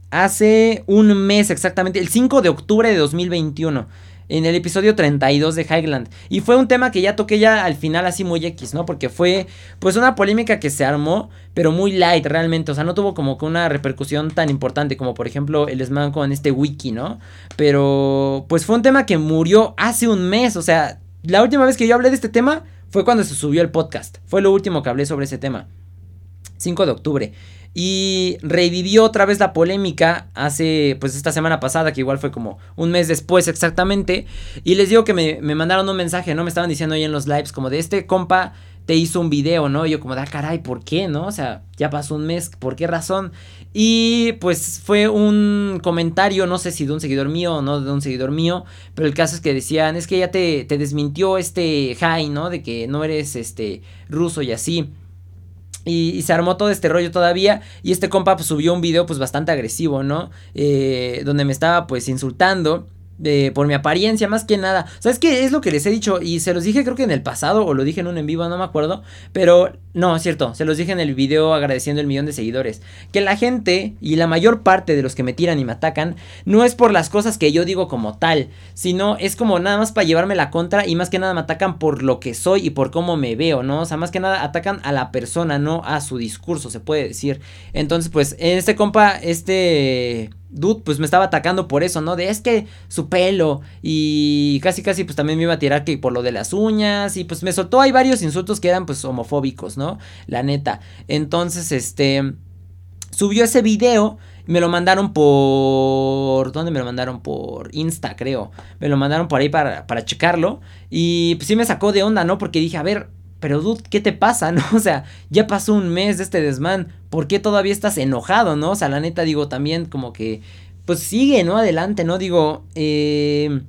Hace un mes exactamente, el 5 de octubre de 2021 en el episodio 32 de Highland. Y fue un tema que ya toqué ya al final así muy X, ¿no? Porque fue pues una polémica que se armó, pero muy light realmente. O sea, no tuvo como que una repercusión tan importante como por ejemplo el Sman con este wiki, ¿no? Pero pues fue un tema que murió hace un mes. O sea, la última vez que yo hablé de este tema fue cuando se subió el podcast. Fue lo último que hablé sobre ese tema. 5 de octubre. Y revivió otra vez la polémica hace, pues esta semana pasada, que igual fue como un mes después exactamente. Y les digo que me, mandaron un mensaje, ¿no? Me estaban diciendo ahí en los lives como de este compa te hizo un video, ¿no? Y yo como, da ah, caray, ¿por qué, no? O sea, ya pasó un mes, ¿por qué razón? Y pues fue un comentario, no sé si de un seguidor mío o no de un seguidor mío, pero el caso es que decían, es que ya te, desmintió este high, ¿no? De que no eres este ruso y así. Y, se armó todo este rollo todavía. Y este compa pues, subió un video pues bastante agresivo, ¿no? Eh, donde me estaba pues insultando por mi apariencia, más que nada. ¿Sabes qué? Es lo que les he dicho y se los dije creo que en el pasado o lo dije en un en vivo, no me acuerdo. Pero no, es cierto, se los dije en el video agradeciendo el millón de seguidores. Que la gente y la mayor parte de los que me tiran y me atacan no es por las cosas que yo digo como tal, sino es como nada más para llevarme la contra y más que nada me atacan por lo que soy y por cómo me veo, ¿no? O sea, más que nada atacan a la persona, no a su discurso, se puede decir. Entonces, pues, este compa, este dude, pues me estaba atacando por eso, ¿no? De es que su pelo y casi casi pues también me iba a tirar que por lo de las uñas y pues me soltó hay varios insultos que eran pues homofóbicos, ¿no? La neta. Entonces, este subió ese video me lo mandaron por. ¿Dónde me lo mandaron? Por Insta, creo. Me lo mandaron por ahí para, para checarlo. Y pues sí me sacó de onda, ¿no? Porque dije, a ver, pero dude, ¿qué te pasa, no? O sea, ya pasó un mes de este desmán, ¿por qué todavía estás enojado, no? O sea, la neta digo también como que, pues sigue, ¿no? Adelante, ¿no? Digo, eh,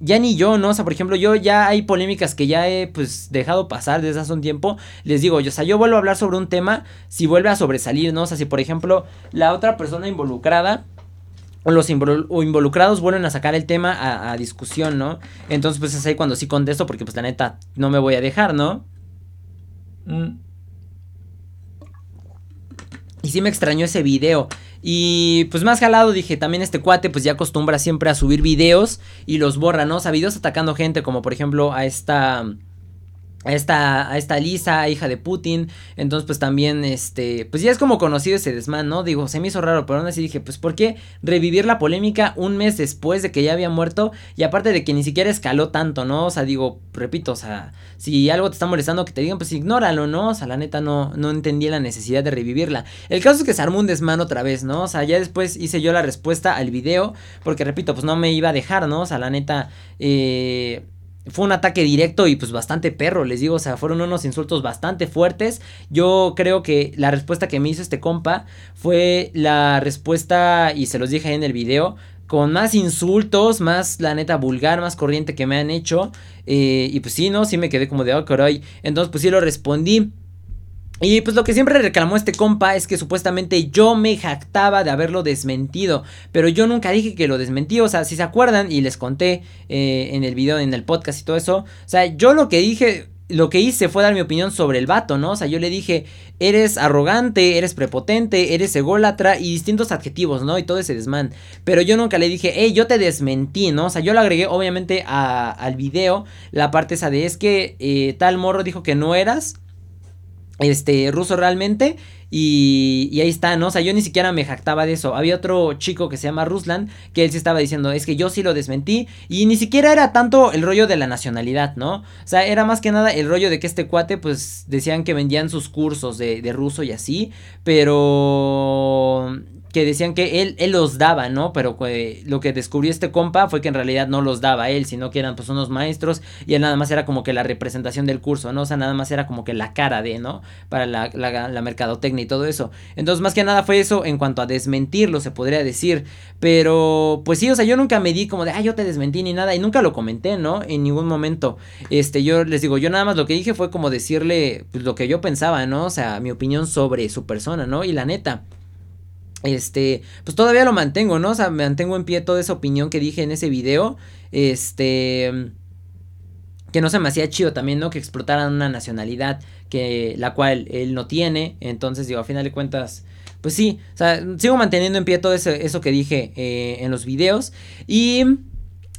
ya ni yo, ¿no? O sea, por ejemplo, yo ya hay polémicas que ya he, pues, dejado pasar desde hace un tiempo. Les digo, yo, o sea, yo vuelvo a hablar sobre un tema si vuelve a sobresalir, ¿no? O sea, si por ejemplo la otra persona involucrada o los involucrados vuelven a sacar el tema a, discusión, ¿no? Entonces, pues es ahí cuando sí contesto, porque pues la neta no me voy a dejar, ¿no? Mm. Y sí me extrañó ese video. Y pues más jalado dije, también este cuate pues ya acostumbra siempre a subir videos y los borra, ¿no? O sea, videos atacando gente, como por ejemplo a esta a esta, a esta Lisa, hija de Putin. Entonces, pues también, este, pues ya es como conocido ese desmán, ¿no? Digo, se me hizo raro, pero aún así dije, pues, ¿por qué revivir la polémica un mes después de que ya había muerto? Y aparte de que ni siquiera escaló tanto, ¿no? O sea, digo, repito, o sea, si algo te está molestando que te digan, pues ignóralo, ¿no? O sea, la neta no, no entendía la necesidad de revivirla. El caso es que se armó un desmán otra vez, ¿no? O sea, ya después hice yo la respuesta al video, porque repito, pues no me iba a dejar, ¿no? O sea, la neta, eh fue un ataque directo y pues bastante perro, les digo, o sea, fueron unos insultos bastante fuertes. Yo creo que la respuesta que me hizo este compa fue la respuesta, y se los dije ahí en el video, con más insultos, más la neta vulgar, más corriente que me han hecho. Eh, y pues sí, ¿no? Sí me quedé como de, oh. Entonces pues sí lo respondí. Y pues lo que siempre reclamó este compa es que supuestamente yo me jactaba de haberlo desmentido. Pero yo nunca dije que lo desmentí. O sea, si se acuerdan y les conté eh, en el video, en el podcast y todo eso. O sea, yo lo que dije, lo que hice fue dar mi opinión sobre el vato, ¿no? O sea, yo le dije, eres arrogante, eres prepotente, eres ególatra y distintos adjetivos, ¿no? Y todo ese desmán. Pero yo nunca le dije, hey, yo te desmentí, ¿no? O sea, yo lo agregué obviamente al video la parte esa de es que eh, tal morro dijo que no eras este, ruso realmente. Y, y, ahí está, ¿no? O sea, yo ni siquiera me jactaba de eso. Había otro chico que se llama Ruslan, que él sí estaba diciendo, es que yo sí lo desmentí. Y ni siquiera era tanto el rollo de la nacionalidad, ¿no? O sea, era más que nada el rollo de que este cuate, pues, decían que vendían sus cursos de, de ruso y así. Pero que decían que él, él los daba, ¿no? Pero lo que descubrió este compa fue que en realidad no los daba él, sino que eran pues unos maestros y él nada más era como que la representación del curso, ¿no? O sea, nada más era como que la cara de, ¿no? Para la, la, la mercadotecnia y todo eso. Entonces, más que nada fue eso en cuanto a desmentirlo, se podría decir. Pero, pues sí, o sea, yo nunca me di como de, ah, yo te desmentí ni nada y nunca lo comenté, ¿no? En ningún momento. Este, yo les digo, yo nada más lo que dije fue como decirle pues, lo que yo pensaba, ¿no? O sea, mi opinión sobre su persona, ¿no? Y la neta este, pues todavía lo mantengo, ¿no? O sea, mantengo en pie toda esa opinión que dije en ese video. Este, que no se me hacía chido también, ¿no? Que explotaran una nacionalidad que la cual él no tiene. Entonces, digo, a final de cuentas, pues sí, o sea, sigo manteniendo en pie todo eso, eso que dije eh, en los videos. Y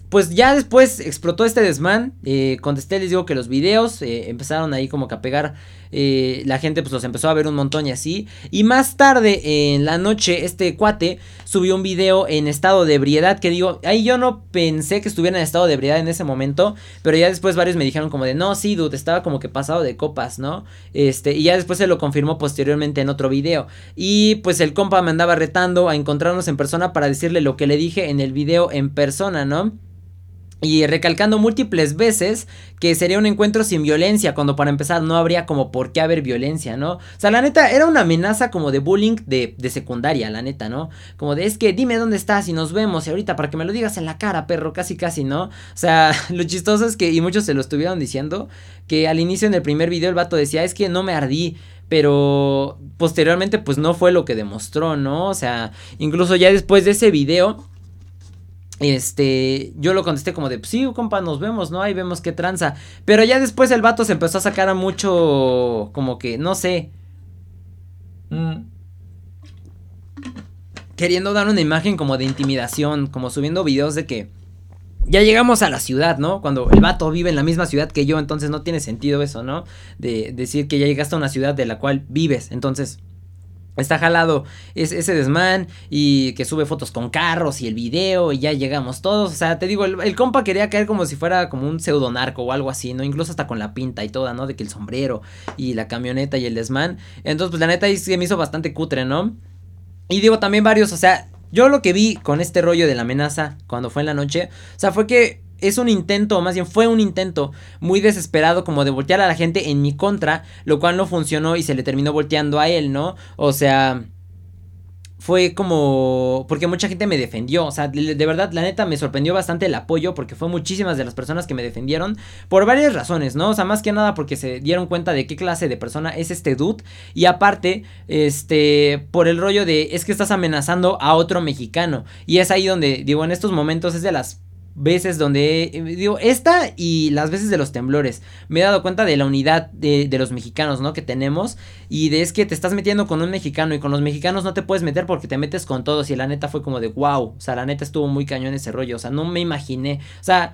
pues ya después explotó este desmán. Eh, contesté, les digo que los videos eh, empezaron ahí como que a pegar. Eh, la gente pues los empezó a ver un montón y así. Y más tarde en la noche este cuate subió un video en estado de ebriedad. Que digo, ahí yo no pensé que estuviera en estado de ebriedad en ese momento. Pero ya después varios me dijeron como de, no, sí, dude, estaba como que pasado de copas, ¿no? Este, y ya después se lo confirmó posteriormente en otro video. Y pues el compa me andaba retando a encontrarnos en persona para decirle lo que le dije en el video en persona, ¿no? Y recalcando múltiples veces que sería un encuentro sin violencia, cuando para empezar no habría como por qué haber violencia, ¿no? O sea, la neta, era una amenaza como de bullying de, de secundaria, la neta, ¿no? Como de, es que dime dónde estás y nos vemos y ahorita para que me lo digas en la cara, perro, casi casi, ¿no? O sea, lo chistoso es que, y muchos se lo estuvieron diciendo, que al inicio en el primer video el vato decía, es que no me ardí, pero posteriormente pues no fue lo que demostró, ¿no? O sea, incluso ya después de ese video este, yo lo contesté como de, pues sí, compa, nos vemos, ¿no? Ahí vemos qué tranza. Pero ya después el vato se empezó a sacar a mucho, como que, no sé. Mm, queriendo dar una imagen como de intimidación, como subiendo videos de que ya llegamos a la ciudad, ¿no? Cuando el vato vive en la misma ciudad que yo, entonces no tiene sentido eso, ¿no? De decir que ya llegaste a una ciudad de la cual vives, entonces Está jalado ese desmán y que sube fotos con carros y el video y ya llegamos todos. O sea, te digo, el, compa quería caer como si fuera como un pseudonarco o algo así, ¿no? Incluso hasta con la pinta y toda, ¿no? De que el sombrero y la camioneta y el desmán. Entonces, pues la neta ahí se me hizo bastante cutre, ¿no? Y digo, también varios, o sea, yo lo que vi con este rollo de la amenaza cuando fue en la noche, o sea, fue que es un intento, más bien fue un intento muy desesperado como de voltear a la gente en mi contra, lo cual no funcionó y se le terminó volteando a él, ¿no? O sea, fue como porque mucha gente me defendió, o sea, de, verdad la neta me sorprendió bastante el apoyo porque fue muchísimas de las personas que me defendieron por varias razones, ¿no? O sea, más que nada porque se dieron cuenta de qué clase de persona es este dude y aparte, este, por el rollo de es que estás amenazando a otro mexicano y es ahí donde digo, en estos momentos es de las veces donde, eh, digo, esta y las veces de los temblores, me he dado cuenta de la unidad de, de, los mexicanos, ¿no? Que tenemos y de es que te estás metiendo con un mexicano y con los mexicanos no te puedes meter porque te metes con todos y la neta fue como de wow, o sea, la neta estuvo muy cañón ese rollo, o sea, no me imaginé, o sea,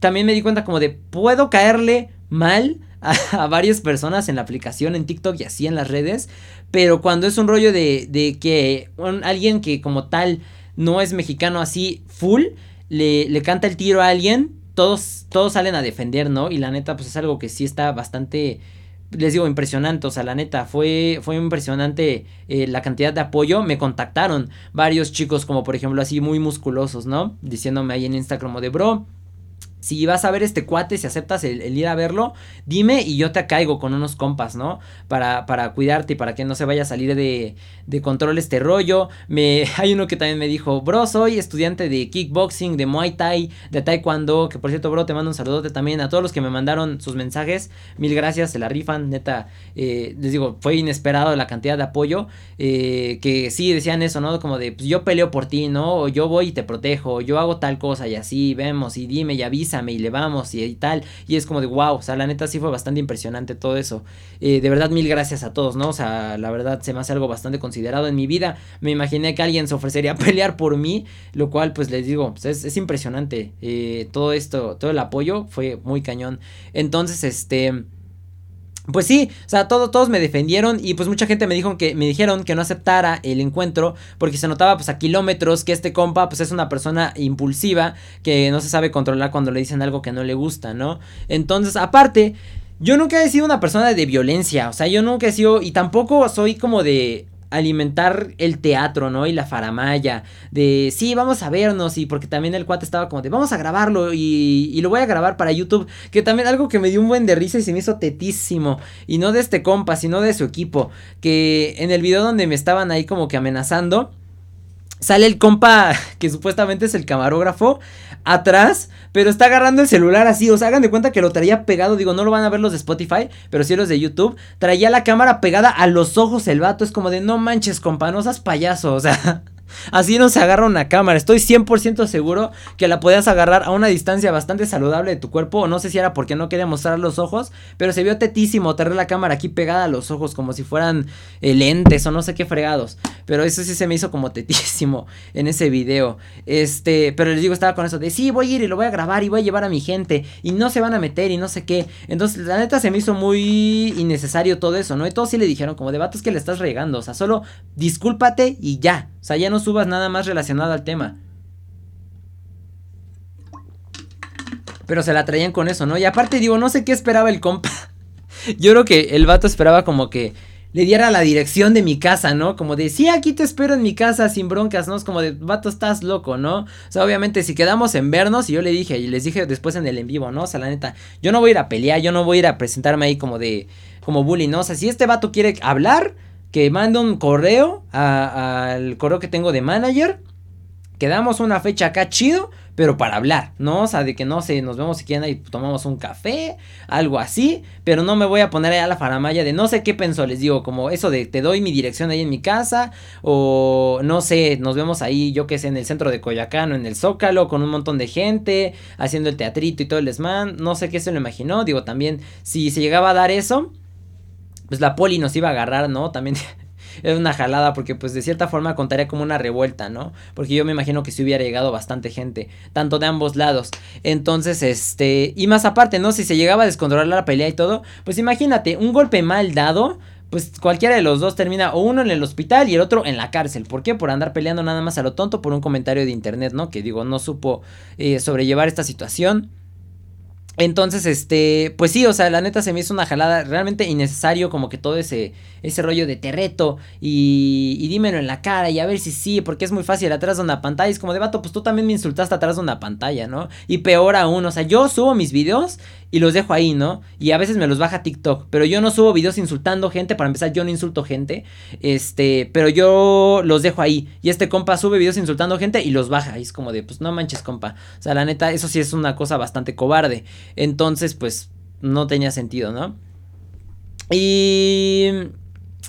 también me di cuenta como de, puedo caerle mal a, varias personas en la aplicación, en TikTok y así en las redes, pero cuando es un rollo de, de que alguien que como tal no es mexicano así full, le, canta el tiro a alguien, todos, todos salen a defender, ¿no? Y la neta, pues es algo que sí está bastante, les digo, impresionante. O sea, la neta, fue, fue impresionante eh, la cantidad de apoyo. Me contactaron varios chicos, como por ejemplo, así muy musculosos, ¿no? Diciéndome ahí en Instagram de, bro, si vas a ver este cuate, si aceptas el, ir a verlo, dime y yo te caigo con unos compas, ¿no? Para, para cuidarte y para que no se vaya a salir de, de control este rollo. Me, hay uno que también me dijo, bro, soy estudiante de kickboxing, de muay thai, de taekwondo, que por cierto, bro, te mando un saludote también a todos los que me mandaron sus mensajes. Mil gracias, se la rifan, neta. Eh, les digo, fue inesperado la cantidad de apoyo. Eh, que sí decían eso, ¿no? Como de, pues yo peleo por ti, ¿no? O yo voy y te protejo, yo hago tal cosa y así, vemos y dime y avisa y le vamos y, tal. Y es como de wow, o sea, la neta sí fue bastante impresionante todo eso. Eh, de verdad, mil gracias a todos, ¿no? O sea, la verdad se me hace algo bastante considerado en mi vida. Me imaginé que alguien se ofrecería a pelear por mí, lo cual pues les digo, pues, es, impresionante. Eh, todo esto, todo el apoyo fue muy cañón. Entonces, este... Pues sí, o sea, todos me defendieron y pues mucha gente me dijo que me dijeron que no aceptara el encuentro porque se notaba pues a kilómetros que este compa pues es una persona impulsiva que no se sabe controlar cuando le dicen algo que no le gusta, ¿no? Entonces, aparte, yo nunca he sido una persona de violencia, o sea, yo nunca he sido y tampoco soy como de alimentar el teatro, ¿no? Y la faramaya. De, sí, vamos a vernos. Y porque también el cuate estaba como de, vamos a grabarlo. Y, y lo voy a grabar para YouTube. Que también algo que me dio un buen de risa y se me hizo tetísimo. Y no de este compa, sino de su equipo. Que en el video donde me estaban ahí como que amenazando sale el compa que supuestamente es el camarógrafo atrás, pero está agarrando el celular así, o sea, hagan de cuenta que lo traía pegado, digo, no lo van a ver los de Spotify, pero sí los de YouTube, traía la cámara pegada a los ojos el vato, es como de no manches, compa, no seas payaso, o sea, Así no se agarra una cámara. Estoy 100% seguro que la podías agarrar a una distancia bastante saludable de tu cuerpo. No sé si era porque no quería mostrar los ojos. Pero se vio tetísimo tener la cámara aquí pegada a los ojos. Como si fueran eh, lentes o no sé qué fregados. Pero eso sí se me hizo como tetísimo en ese video. Este, pero les digo, estaba con eso de sí, voy a ir y lo voy a grabar y voy a llevar a mi gente. Y no se van a meter y no sé qué. Entonces, la neta se me hizo muy innecesario todo eso, ¿no? Y todos sí le dijeron como de vatos que le estás regando. O sea, solo discúlpate y ya. O sea, ya no subas nada más relacionado al tema. Pero se la traían con eso, ¿no? Y aparte digo, no sé qué esperaba el compa. Yo creo que el vato esperaba como que le diera la dirección de mi casa, ¿no? Como de, sí, aquí te espero en mi casa sin broncas, ¿no? Como de, vato, estás loco, ¿no? O sea, obviamente si quedamos en vernos, y yo le dije, y les dije después en el en vivo, ¿no? O sea, la neta, yo no voy a ir a pelear, yo no voy a ir a presentarme ahí como de, como bully, ¿no? O sea, si este vato quiere hablar, que mando un correo al correo que tengo de manager. Quedamos una fecha acá chido, pero para hablar, ¿no? O sea, de que no sé, nos vemos si quieren y tomamos un café, algo así, pero no me voy a poner allá la faramaya de no sé qué pensó, les digo, como eso de te doy mi dirección ahí en mi casa, o no sé, nos vemos ahí, yo que sé, en el centro de Coyacán o en el Zócalo, con un montón de gente, haciendo el teatrito y todo el desmán, no sé qué se lo imaginó, digo, también, si se llegaba a dar eso, pues la poli nos iba a agarrar, ¿no? También es una jalada porque pues de cierta forma contaría como una revuelta, ¿no? Porque yo me imagino que si hubiera llegado bastante gente, tanto de ambos lados. Entonces, este, y más aparte, ¿no? Si se llegaba a descontrolar la pelea y todo, pues imagínate, un golpe mal dado, pues cualquiera de los dos termina o uno en el hospital y el otro en la cárcel. ¿Por qué? Por andar peleando nada más a lo tonto por un comentario de internet, ¿no? Que digo, no supo eh, sobrellevar esta situación. Entonces, este, pues sí, o sea, la neta se me hizo una jalada realmente innecesario, como que todo ese, ese rollo de te reto y, y dímelo en la cara y a ver si sí, porque es muy fácil atrás de una pantalla. Es como de vato, pues tú también me insultaste atrás de una pantalla, ¿no? Y peor aún, o sea, yo subo mis videos y los dejo ahí, ¿no? Y a veces me los baja TikTok, pero yo no subo videos insultando gente, para empezar, yo no insulto gente, este, pero yo los dejo ahí. Y este compa sube videos insultando gente y los baja. Y es como de, pues no manches, compa. O sea, la neta, eso sí es una cosa bastante cobarde. Entonces, pues, no tenía sentido, ¿no? Y...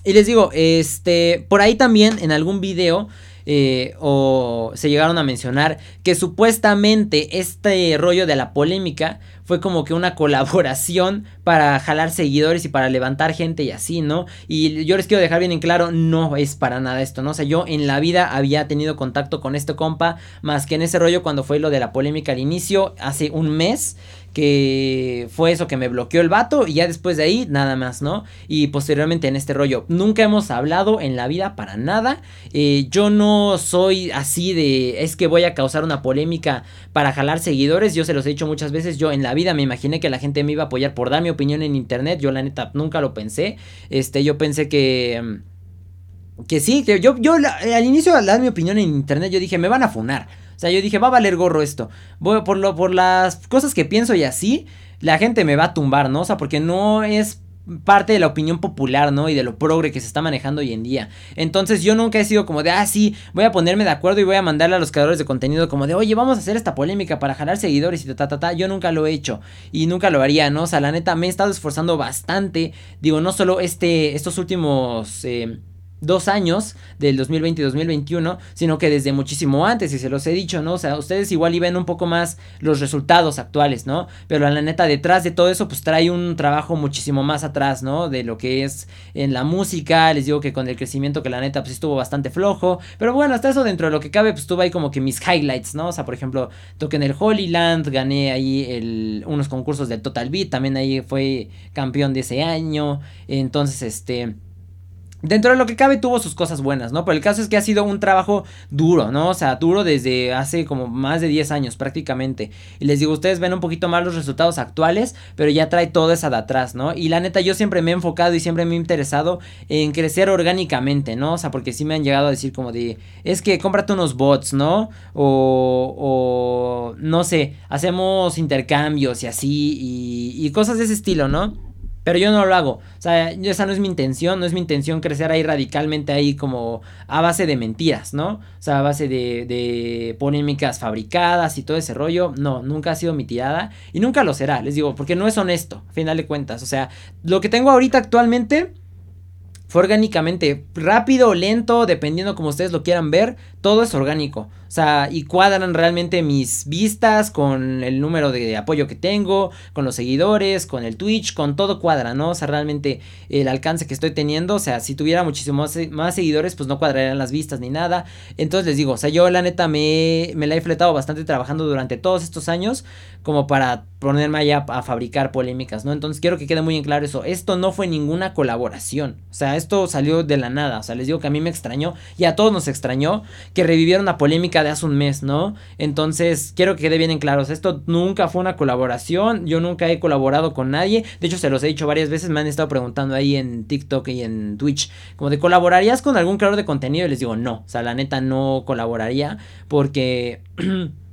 Y les digo, este, por ahí también en algún video eh, o se llegaron a mencionar que supuestamente este rollo de la polémica fue como que una colaboración para jalar seguidores y para levantar gente y así, ¿no? Y yo les quiero dejar bien en claro, no es para nada esto, ¿no? O sea, yo en la vida había tenido contacto con este compa, más que en ese rollo cuando fue lo de la polémica al inicio, hace un mes que fue eso que me bloqueó el vato y ya después de ahí nada más, ¿no? Y posteriormente en este rollo, nunca hemos hablado en la vida para nada, eh, yo no soy así de, es que voy a causar una polémica para jalar seguidores, yo se los he dicho muchas veces, yo en la vida me imaginé que la gente me iba a apoyar por dar mi opinión en internet, yo la neta nunca lo pensé, este, yo pensé que... Que sí, que yo, yo al inicio de dar mi opinión en internet, yo dije, me van a funar. O sea, yo dije, va a valer gorro esto. Voy, por, lo, por las cosas que pienso y así, la gente me va a tumbar, ¿no? O sea, porque no es parte de la opinión popular, ¿no? Y de lo progre que se está manejando hoy en día. Entonces yo nunca he sido como de, ah, sí, voy a ponerme de acuerdo y voy a mandarle a los creadores de contenido como de, oye, vamos a hacer esta polémica para jalar seguidores y ta, ta, ta. Yo nunca lo he hecho y nunca lo haría, ¿no? O sea, la neta, me he estado esforzando bastante. Digo, no solo este, estos últimos... Eh, dos años del 2020 y 2021, sino que desde muchísimo antes, y se los he dicho, ¿no? O sea, ustedes igual y ven un poco más los resultados actuales, ¿no? Pero la neta, detrás de todo eso, pues trae un trabajo muchísimo más atrás, ¿no? De lo que es en la música, les digo que con el crecimiento que la neta, pues estuvo bastante flojo, pero bueno, hasta eso dentro de lo que cabe, pues tuve ahí como que mis highlights, ¿no? O sea, por ejemplo, toqué en el Holy Land, gané ahí el, unos concursos del Total Beat, también ahí fue campeón de ese año, entonces, este Dentro de lo que cabe tuvo sus cosas buenas, ¿no? Pero el caso es que ha sido un trabajo duro, ¿no? O sea, duro desde hace como más de 10 años prácticamente. Y les digo, ustedes ven un poquito más los resultados actuales, pero ya trae toda esa de atrás, ¿no? Y la neta, yo siempre me he enfocado y siempre me he interesado en crecer orgánicamente, ¿no? O sea, porque sí me han llegado a decir como de, es que cómprate unos bots, ¿no? O, o no sé, hacemos intercambios y así, y, y cosas de ese estilo, ¿no? Pero yo no lo hago. O sea, esa no es mi intención. No es mi intención crecer ahí radicalmente ahí como a base de mentiras, ¿no? O sea, a base de, de polémicas fabricadas y todo ese rollo. No, nunca ha sido mi tirada. Y nunca lo será, les digo, porque no es honesto, a final de cuentas. O sea, lo que tengo ahorita actualmente fue orgánicamente rápido lento, dependiendo como ustedes lo quieran ver, todo es orgánico. O sea, y cuadran realmente mis vistas con el número de apoyo que tengo, con los seguidores, con el Twitch, con todo cuadra, ¿no? O sea, realmente el alcance que estoy teniendo, o sea, si tuviera muchísimos más seguidores, pues no cuadrarían las vistas ni nada. Entonces les digo, o sea, yo la neta me, me la he fletado bastante trabajando durante todos estos años como para ponerme allá a fabricar polémicas, ¿no? Entonces quiero que quede muy en claro eso. Esto no fue ninguna colaboración. O sea, esto salió de la nada. O sea, les digo que a mí me extrañó y a todos nos extrañó que revivieron una polémica de hace un mes, ¿no? Entonces quiero que quede bien en claro. Esto nunca fue una colaboración. Yo nunca he colaborado con nadie. De hecho, se los he dicho varias veces. Me han estado preguntando ahí en TikTok y en Twitch. Como de colaborarías con algún creador de contenido. Y les digo, no. O sea, la neta no colaboraría. Porque...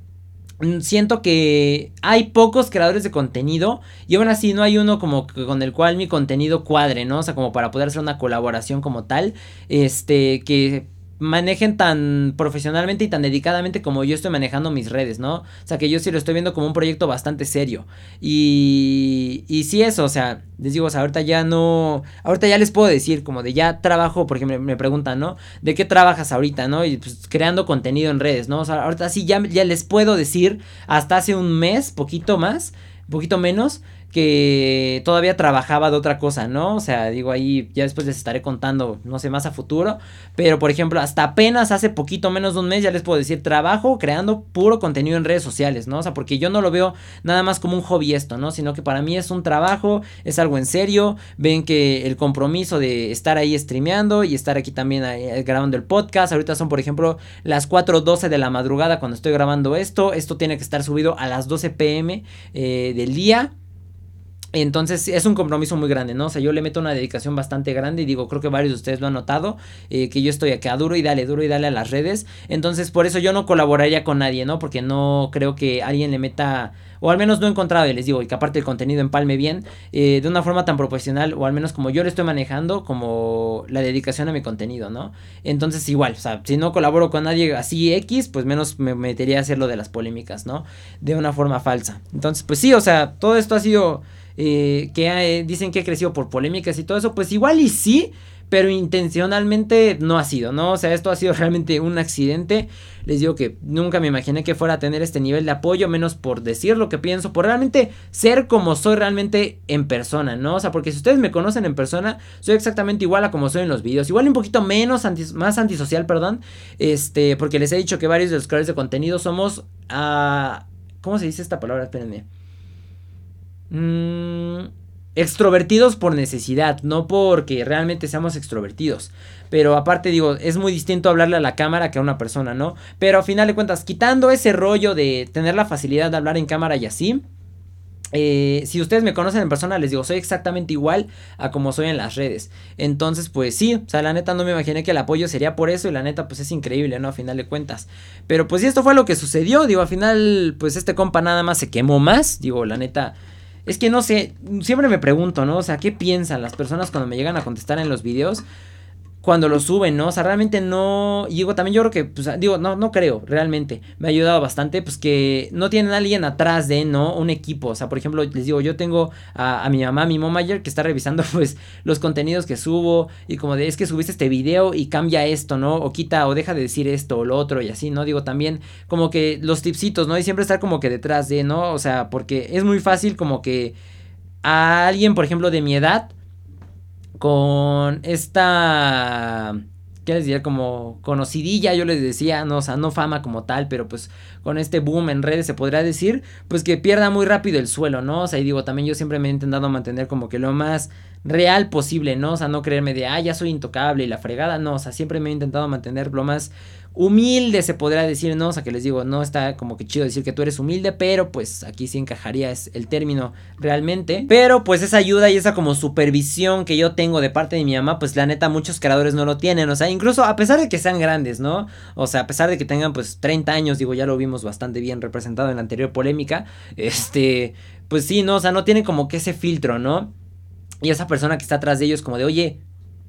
Siento que hay pocos creadores de contenido y aún así no hay uno como con el cual mi contenido cuadre, ¿no? O sea, como para poder hacer una colaboración como tal, este, que manejen tan profesionalmente y tan dedicadamente como yo estoy manejando mis redes, ¿no? O sea, que yo sí lo estoy viendo como un proyecto bastante serio. Y, y sí eso, o sea, les digo, o sea, ahorita ya no, ahorita ya les puedo decir como de ya trabajo, por ejemplo, me preguntan, ¿no? ¿De qué trabajas ahorita, no? Y pues creando contenido en redes, ¿no? O sea, ahorita sí ya, ya les puedo decir hasta hace un mes, poquito más, poquito menos, que todavía trabajaba de otra cosa, ¿no? O sea, digo ahí, ya después les estaré contando, no sé, más a futuro. Pero, por ejemplo, hasta apenas hace poquito menos de un mes, ya les puedo decir, trabajo creando puro contenido en redes sociales, ¿no? O sea, porque yo no lo veo nada más como un hobby esto, ¿no? Sino que para mí es un trabajo, es algo en serio. Ven que el compromiso de estar ahí streameando y estar aquí también eh, grabando el podcast. Ahorita son, por ejemplo, las 4.12 de la madrugada cuando estoy grabando esto. Esto tiene que estar subido a las 12 pm eh, del día. Entonces es un compromiso muy grande, ¿no? O sea, yo le meto una dedicación bastante grande y digo, creo que varios de ustedes lo han notado, eh, que yo estoy acá duro y dale, duro y dale a las redes. Entonces por eso yo no colaboraría con nadie, ¿no? Porque no creo que alguien le meta, o al menos no he encontrado, y les digo, y que aparte el contenido empalme bien, eh, de una forma tan profesional, o al menos como yo lo estoy manejando, como la dedicación a mi contenido, ¿no? Entonces igual, o sea, si no colaboro con nadie así X, pues menos me metería a hacer lo de las polémicas, ¿no? De una forma falsa. Entonces, pues sí, o sea, todo esto ha sido eh, que eh, dicen que ha crecido por polémicas y todo eso, pues igual y sí, pero intencionalmente no ha sido, ¿no? O sea, esto ha sido realmente un accidente. Les digo que nunca me imaginé que fuera a tener este nivel de apoyo, menos por decir lo que pienso, por realmente ser como soy realmente en persona, ¿no? O sea, porque si ustedes me conocen en persona, soy exactamente igual a como soy en los videos, igual un poquito menos, más antisocial, perdón, este, porque les he dicho que varios de los creadores de contenido somos, a... ¿cómo se dice esta palabra? Espérenme. Mmm, extrovertidos por necesidad, no porque realmente seamos extrovertidos. Pero aparte digo, es muy distinto hablarle a la cámara que a una persona, ¿no? Pero a final de cuentas, quitando ese rollo de tener la facilidad de hablar en cámara y así, eh, si ustedes me conocen en persona, les digo, soy exactamente igual a como soy en las redes. Entonces, pues sí, o sea, la neta no me imaginé que el apoyo sería por eso y la neta, pues es increíble, ¿no? A final de cuentas. Pero pues sí, esto fue lo que sucedió, digo, al final, pues este compa nada más se quemó más, digo, la neta es que no sé, siempre me pregunto, ¿no? O sea, ¿qué piensan las personas cuando me llegan a contestar en los videos? Cuando lo suben, ¿no? O sea, realmente no. Y digo, también yo creo que, pues, digo, no, no creo, realmente. Me ha ayudado bastante, pues que no tienen a alguien atrás de, ¿no? Un equipo. O sea, por ejemplo, les digo, yo tengo a, mi mamá, mi momager, que está revisando, pues, los contenidos que subo. Y como de, es que subiste este video y cambia esto, ¿no? O quita, o deja de decir esto o lo otro y así, ¿no? Digo, también, como que los tipsitos, ¿no? Y siempre estar como que detrás de, ¿no? O sea, porque es muy fácil como que a alguien, por ejemplo, de mi edad con esta ¿qué les diría? Como conocidilla, yo les decía, no, o sea, no fama como tal, pero pues con este boom en redes se podría decir, pues que pierda muy rápido el suelo, ¿no? O sea, y digo, también yo siempre me he intentado mantener como que lo más real posible, ¿no? O sea, no creerme de, ah, ya soy intocable y la fregada, no, o sea, siempre me he intentado mantener lo más humilde se podrá decir, ¿no? O sea, que les digo, no está como que chido decir que tú eres humilde, pero pues aquí sí encajaría el término realmente. Pero pues esa ayuda y esa como supervisión que yo tengo de parte de mi mamá, pues la neta muchos creadores no lo tienen, o sea, incluso a pesar de que sean grandes, ¿no? O sea, a pesar de que tengan pues 30 años, digo, ya lo vimos bastante bien representado en la anterior polémica, este, pues sí, ¿no? O sea, no tienen como que ese filtro, ¿no? Y esa persona que está atrás de ellos como de, oye,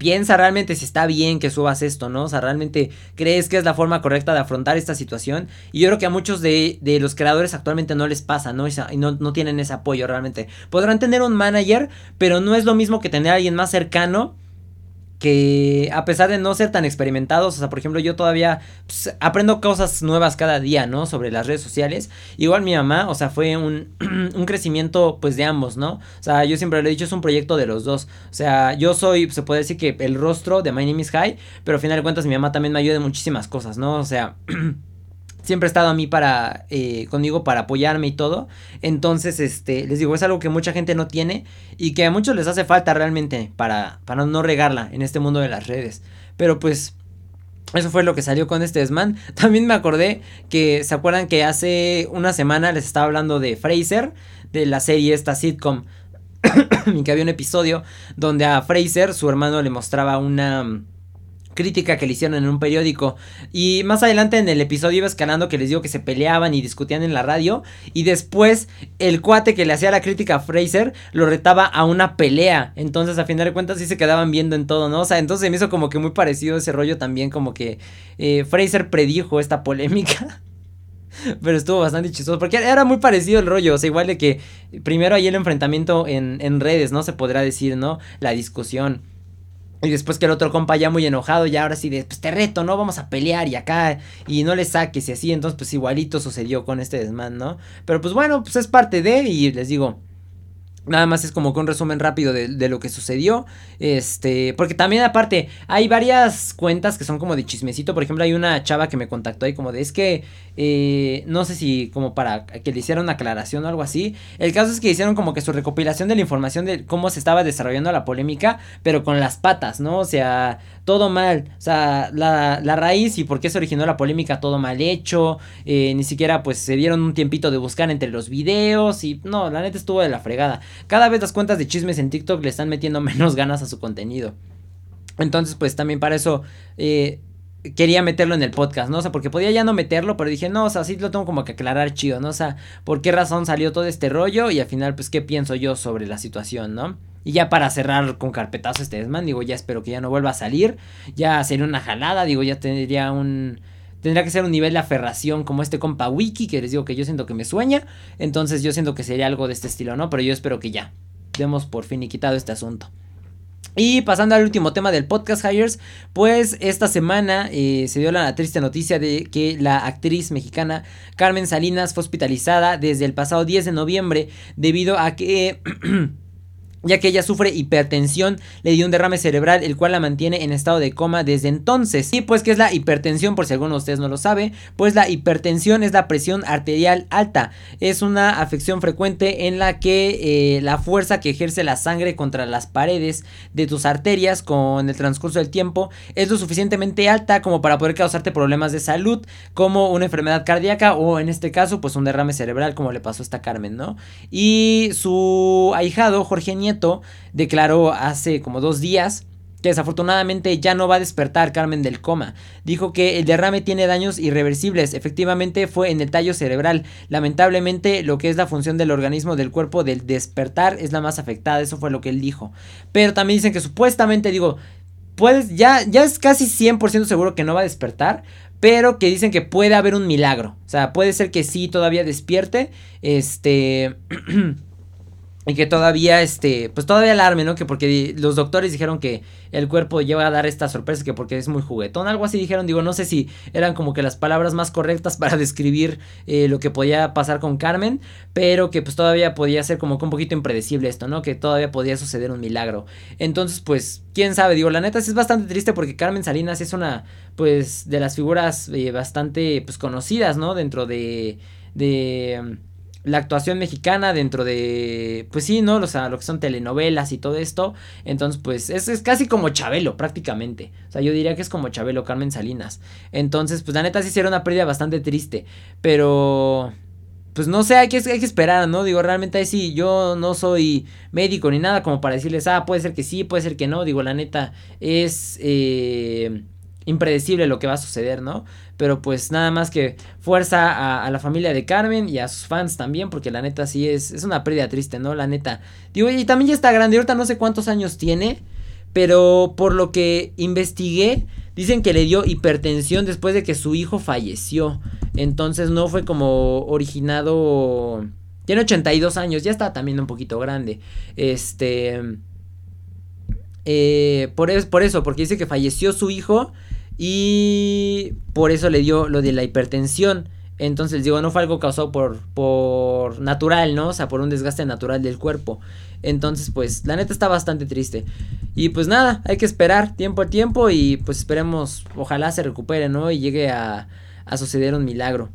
piensa realmente si está bien que subas esto, ¿no? O sea, realmente crees que es la forma correcta de afrontar esta situación. Y yo creo que a muchos de, de los creadores actualmente no les pasa, ¿no? y no, no tienen ese apoyo realmente. Podrán tener un manager, pero no es lo mismo que tener a alguien más cercano que a pesar de no ser tan experimentados, o sea, por ejemplo, yo todavía pues, aprendo cosas nuevas cada día, ¿no? Sobre las redes sociales. Igual mi mamá, o sea, fue un, un, crecimiento pues de ambos, ¿no? O sea, yo siempre le he dicho, es un proyecto de los dos. O sea, yo soy, se puede decir que el rostro de My Name is High, pero al final de cuentas mi mamá también me ayuda en muchísimas cosas, ¿no? O sea... siempre ha estado a mí para, eh, conmigo para apoyarme y todo. Entonces, este, les digo, es algo que mucha gente no tiene y que a muchos les hace falta realmente para, para no regarla en este mundo de las redes. Pero pues, eso fue lo que salió con este desmán. También me acordé que, ¿se acuerdan que hace una semana les estaba hablando de Fraser, de la serie esta sitcom? que había un episodio donde a Fraser, su hermano, le mostraba una crítica que le hicieron en un periódico. Y más adelante en el episodio iba escalando que les digo que se peleaban y discutían en la radio. Y después el cuate que le hacía la crítica a Fraser lo retaba a una pelea. Entonces a final de cuentas sí se quedaban viendo en todo, ¿no? O sea, entonces me hizo como que muy parecido ese rollo también como que eh, Fraser predijo esta polémica. Pero estuvo bastante chistoso. Porque era muy parecido el rollo. O sea, igual de que primero hay el enfrentamiento en, en redes, ¿no? Se podrá decir, ¿no? La discusión. Y después que el otro compa ya muy enojado, ya ahora sí de, pues te reto, ¿no? Vamos a pelear y acá, y no le saques y así, entonces pues igualito sucedió con este desmán, ¿no? Pero pues bueno, pues es parte de, y les digo, Nada más es como que un resumen rápido de, lo que sucedió. Este, porque también aparte, hay varias cuentas que son como de chismecito. Por ejemplo, hay una chava que me contactó ahí como de, es que, eh, no sé si como para que le hicieran una aclaración o algo así. El caso es que hicieron como que su recopilación de la información de cómo se estaba desarrollando la polémica, pero con las patas, ¿no? O sea, todo mal. O sea, la, la raíz y por qué se originó la polémica, todo mal hecho. Eh, ni siquiera pues se dieron un tiempito de buscar entre los videos y no, la neta estuvo de la fregada. Cada vez las cuentas de chismes en TikTok le están metiendo menos ganas a su contenido. Entonces pues también para eso... Eh, quería meterlo en el podcast, ¿no? O sea, porque podía ya no meterlo, pero dije, no, o sea, sí lo tengo como que aclarar chido, ¿no? O sea, ¿por qué razón salió todo este rollo? Y al final, pues, ¿qué pienso yo sobre la situación, ¿no? Y ya para cerrar con carpetazo este desmán, digo, ya espero que ya no vuelva a salir. Ya sería una jalada, digo, ya tendría un. Tendría que ser un nivel de aferración como este compa Wiki, que les digo que yo siento que me sueña. Entonces yo siento que sería algo de este estilo, ¿no? Pero yo espero que ya demos por fin quitado este asunto. Y pasando al último tema del podcast Hires, pues esta semana eh, se dio la triste noticia de que la actriz mexicana Carmen Salinas fue hospitalizada desde el pasado 10 de noviembre debido a que ya que ella sufre hipertensión, le dio un derrame cerebral, el cual la mantiene en estado de coma desde entonces. Y pues, ¿qué es la hipertensión? Por si alguno de ustedes no lo sabe, pues la hipertensión es la presión arterial alta. Es una afección frecuente en la que eh, la fuerza que ejerce la sangre contra las paredes de tus arterias con el transcurso del tiempo es lo suficientemente alta como para poder causarte problemas de salud, como una enfermedad cardíaca o en este caso, pues un derrame cerebral, como le pasó a esta Carmen, ¿no? Y su ahijado, Jorge Nieto, declaró hace como dos días que desafortunadamente ya no va a despertar Carmen del coma. Dijo que el derrame tiene daños irreversibles, efectivamente fue en el tallo cerebral. Lamentablemente lo que es la función del organismo del cuerpo del despertar es la más afectada, eso fue lo que él dijo. Pero también dicen que supuestamente, digo, puedes, ya, ya es casi 100% seguro que no va a despertar, pero que dicen que puede haber un milagro. O sea, puede ser que sí todavía despierte, este... Y que todavía, este, pues todavía alarme, ¿no? Que porque los doctores dijeron que el cuerpo lleva a dar esta sorpresa, que porque es muy juguetón, algo así dijeron, digo, no sé si eran como que las palabras más correctas para describir eh, lo que podía pasar con Carmen, pero que pues todavía podía ser como que un poquito impredecible esto, ¿no? Que todavía podía suceder un milagro. Entonces, pues, quién sabe, digo, la neta es bastante triste porque Carmen Salinas es una, pues, de las figuras eh, bastante, pues, conocidas, ¿no? Dentro de, de la actuación mexicana dentro de, pues sí, ¿no? O sea, lo que son telenovelas y todo esto. Entonces, pues es, es, casi como Chabelo, prácticamente. O sea, yo diría que es como Chabelo, Carmen Salinas. Entonces, pues la neta sí será una pérdida bastante triste. Pero, pues no sé, hay que, hay que esperar, ¿no? Digo, realmente ahí sí, yo no soy médico ni nada como para decirles, ah, puede ser que sí, puede ser que no. Digo, la neta es... Eh, impredecible lo que va a suceder, ¿no? Pero pues nada más que fuerza a, la familia de Carmen y a sus fans también, porque la neta sí es, es una pérdida triste, ¿no? La neta. Digo, y también ya está grande, ahorita no sé cuántos años tiene, pero por lo que investigué, dicen que le dio hipertensión después de que su hijo falleció. Entonces no fue como originado... Tiene 82 años, ya está también un poquito grande. Este... Eh, por, por eso, porque dice que falleció su hijo y por eso le dio lo de la hipertensión. Entonces, digo, no fue algo causado por, por natural, ¿no? O sea, por un desgaste natural del cuerpo. Entonces, pues, la neta está bastante triste. Y pues nada, hay que esperar tiempo a tiempo y pues esperemos, ojalá se recupere, ¿no? Y llegue a, a suceder un milagro.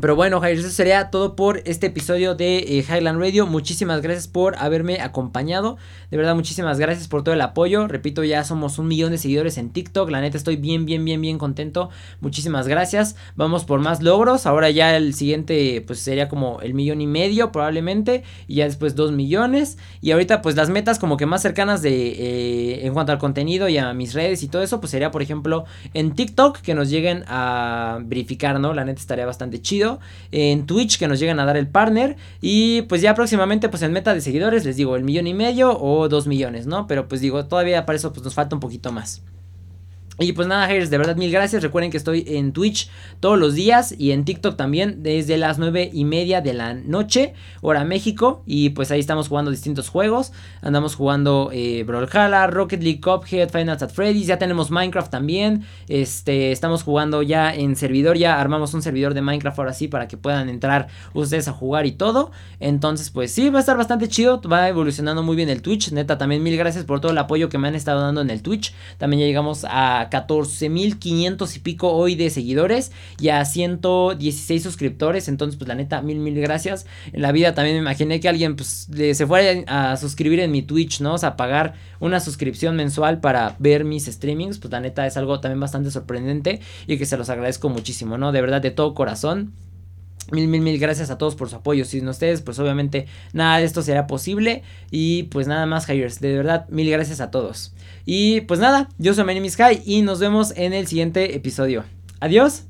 Pero bueno, Jair, eso sería todo por este episodio de eh, Highland Radio. Muchísimas gracias por haberme acompañado. De verdad, muchísimas gracias por todo el apoyo. Repito, ya somos un millón de seguidores en TikTok. La neta, estoy bien, bien, bien, bien contento. Muchísimas gracias. Vamos por más logros. Ahora ya el siguiente, pues sería como el millón y medio probablemente. Y ya después dos millones. Y ahorita, pues las metas como que más cercanas de eh, en cuanto al contenido y a mis redes y todo eso, pues sería, por ejemplo, en TikTok que nos lleguen a verificar, ¿no? La neta estaría bastante chido en Twitch que nos llegan a dar el partner y pues ya próximamente pues en meta de seguidores les digo el millón y medio o dos millones, ¿no? Pero pues digo, todavía para eso pues nos falta un poquito más. Y pues nada, haters, de verdad mil gracias. Recuerden que estoy en Twitch todos los días y en TikTok también desde las nueve y media de la noche, hora México. Y pues ahí estamos jugando distintos juegos. Andamos jugando eh, Brawlhalla, Rocket League, Cuphead, Final at Freddy's. Ya tenemos Minecraft también. Este, estamos jugando ya en servidor. Ya armamos un servidor de Minecraft ahora sí para que puedan entrar ustedes a jugar y todo. Entonces, pues sí, va a estar bastante chido. Va evolucionando muy bien el Twitch. Neta, también mil gracias por todo el apoyo que me han estado dando en el Twitch. También ya llegamos a 14.500 y pico hoy de seguidores y a 116 suscriptores. Entonces, pues la neta, mil, mil gracias. En la vida también me imaginé que alguien pues, se fuera a suscribir en mi Twitch, ¿no? O sea, pagar una suscripción mensual para ver mis streamings. Pues la neta es algo también bastante sorprendente y que se los agradezco muchísimo, ¿no? De verdad, de todo corazón. Mil, mil, mil gracias a todos por su apoyo. Sin ustedes, pues obviamente nada de esto será posible. Y pues nada más, Hires. De verdad, mil gracias a todos. Y pues nada, yo soy My y nos vemos en el siguiente episodio. Adiós.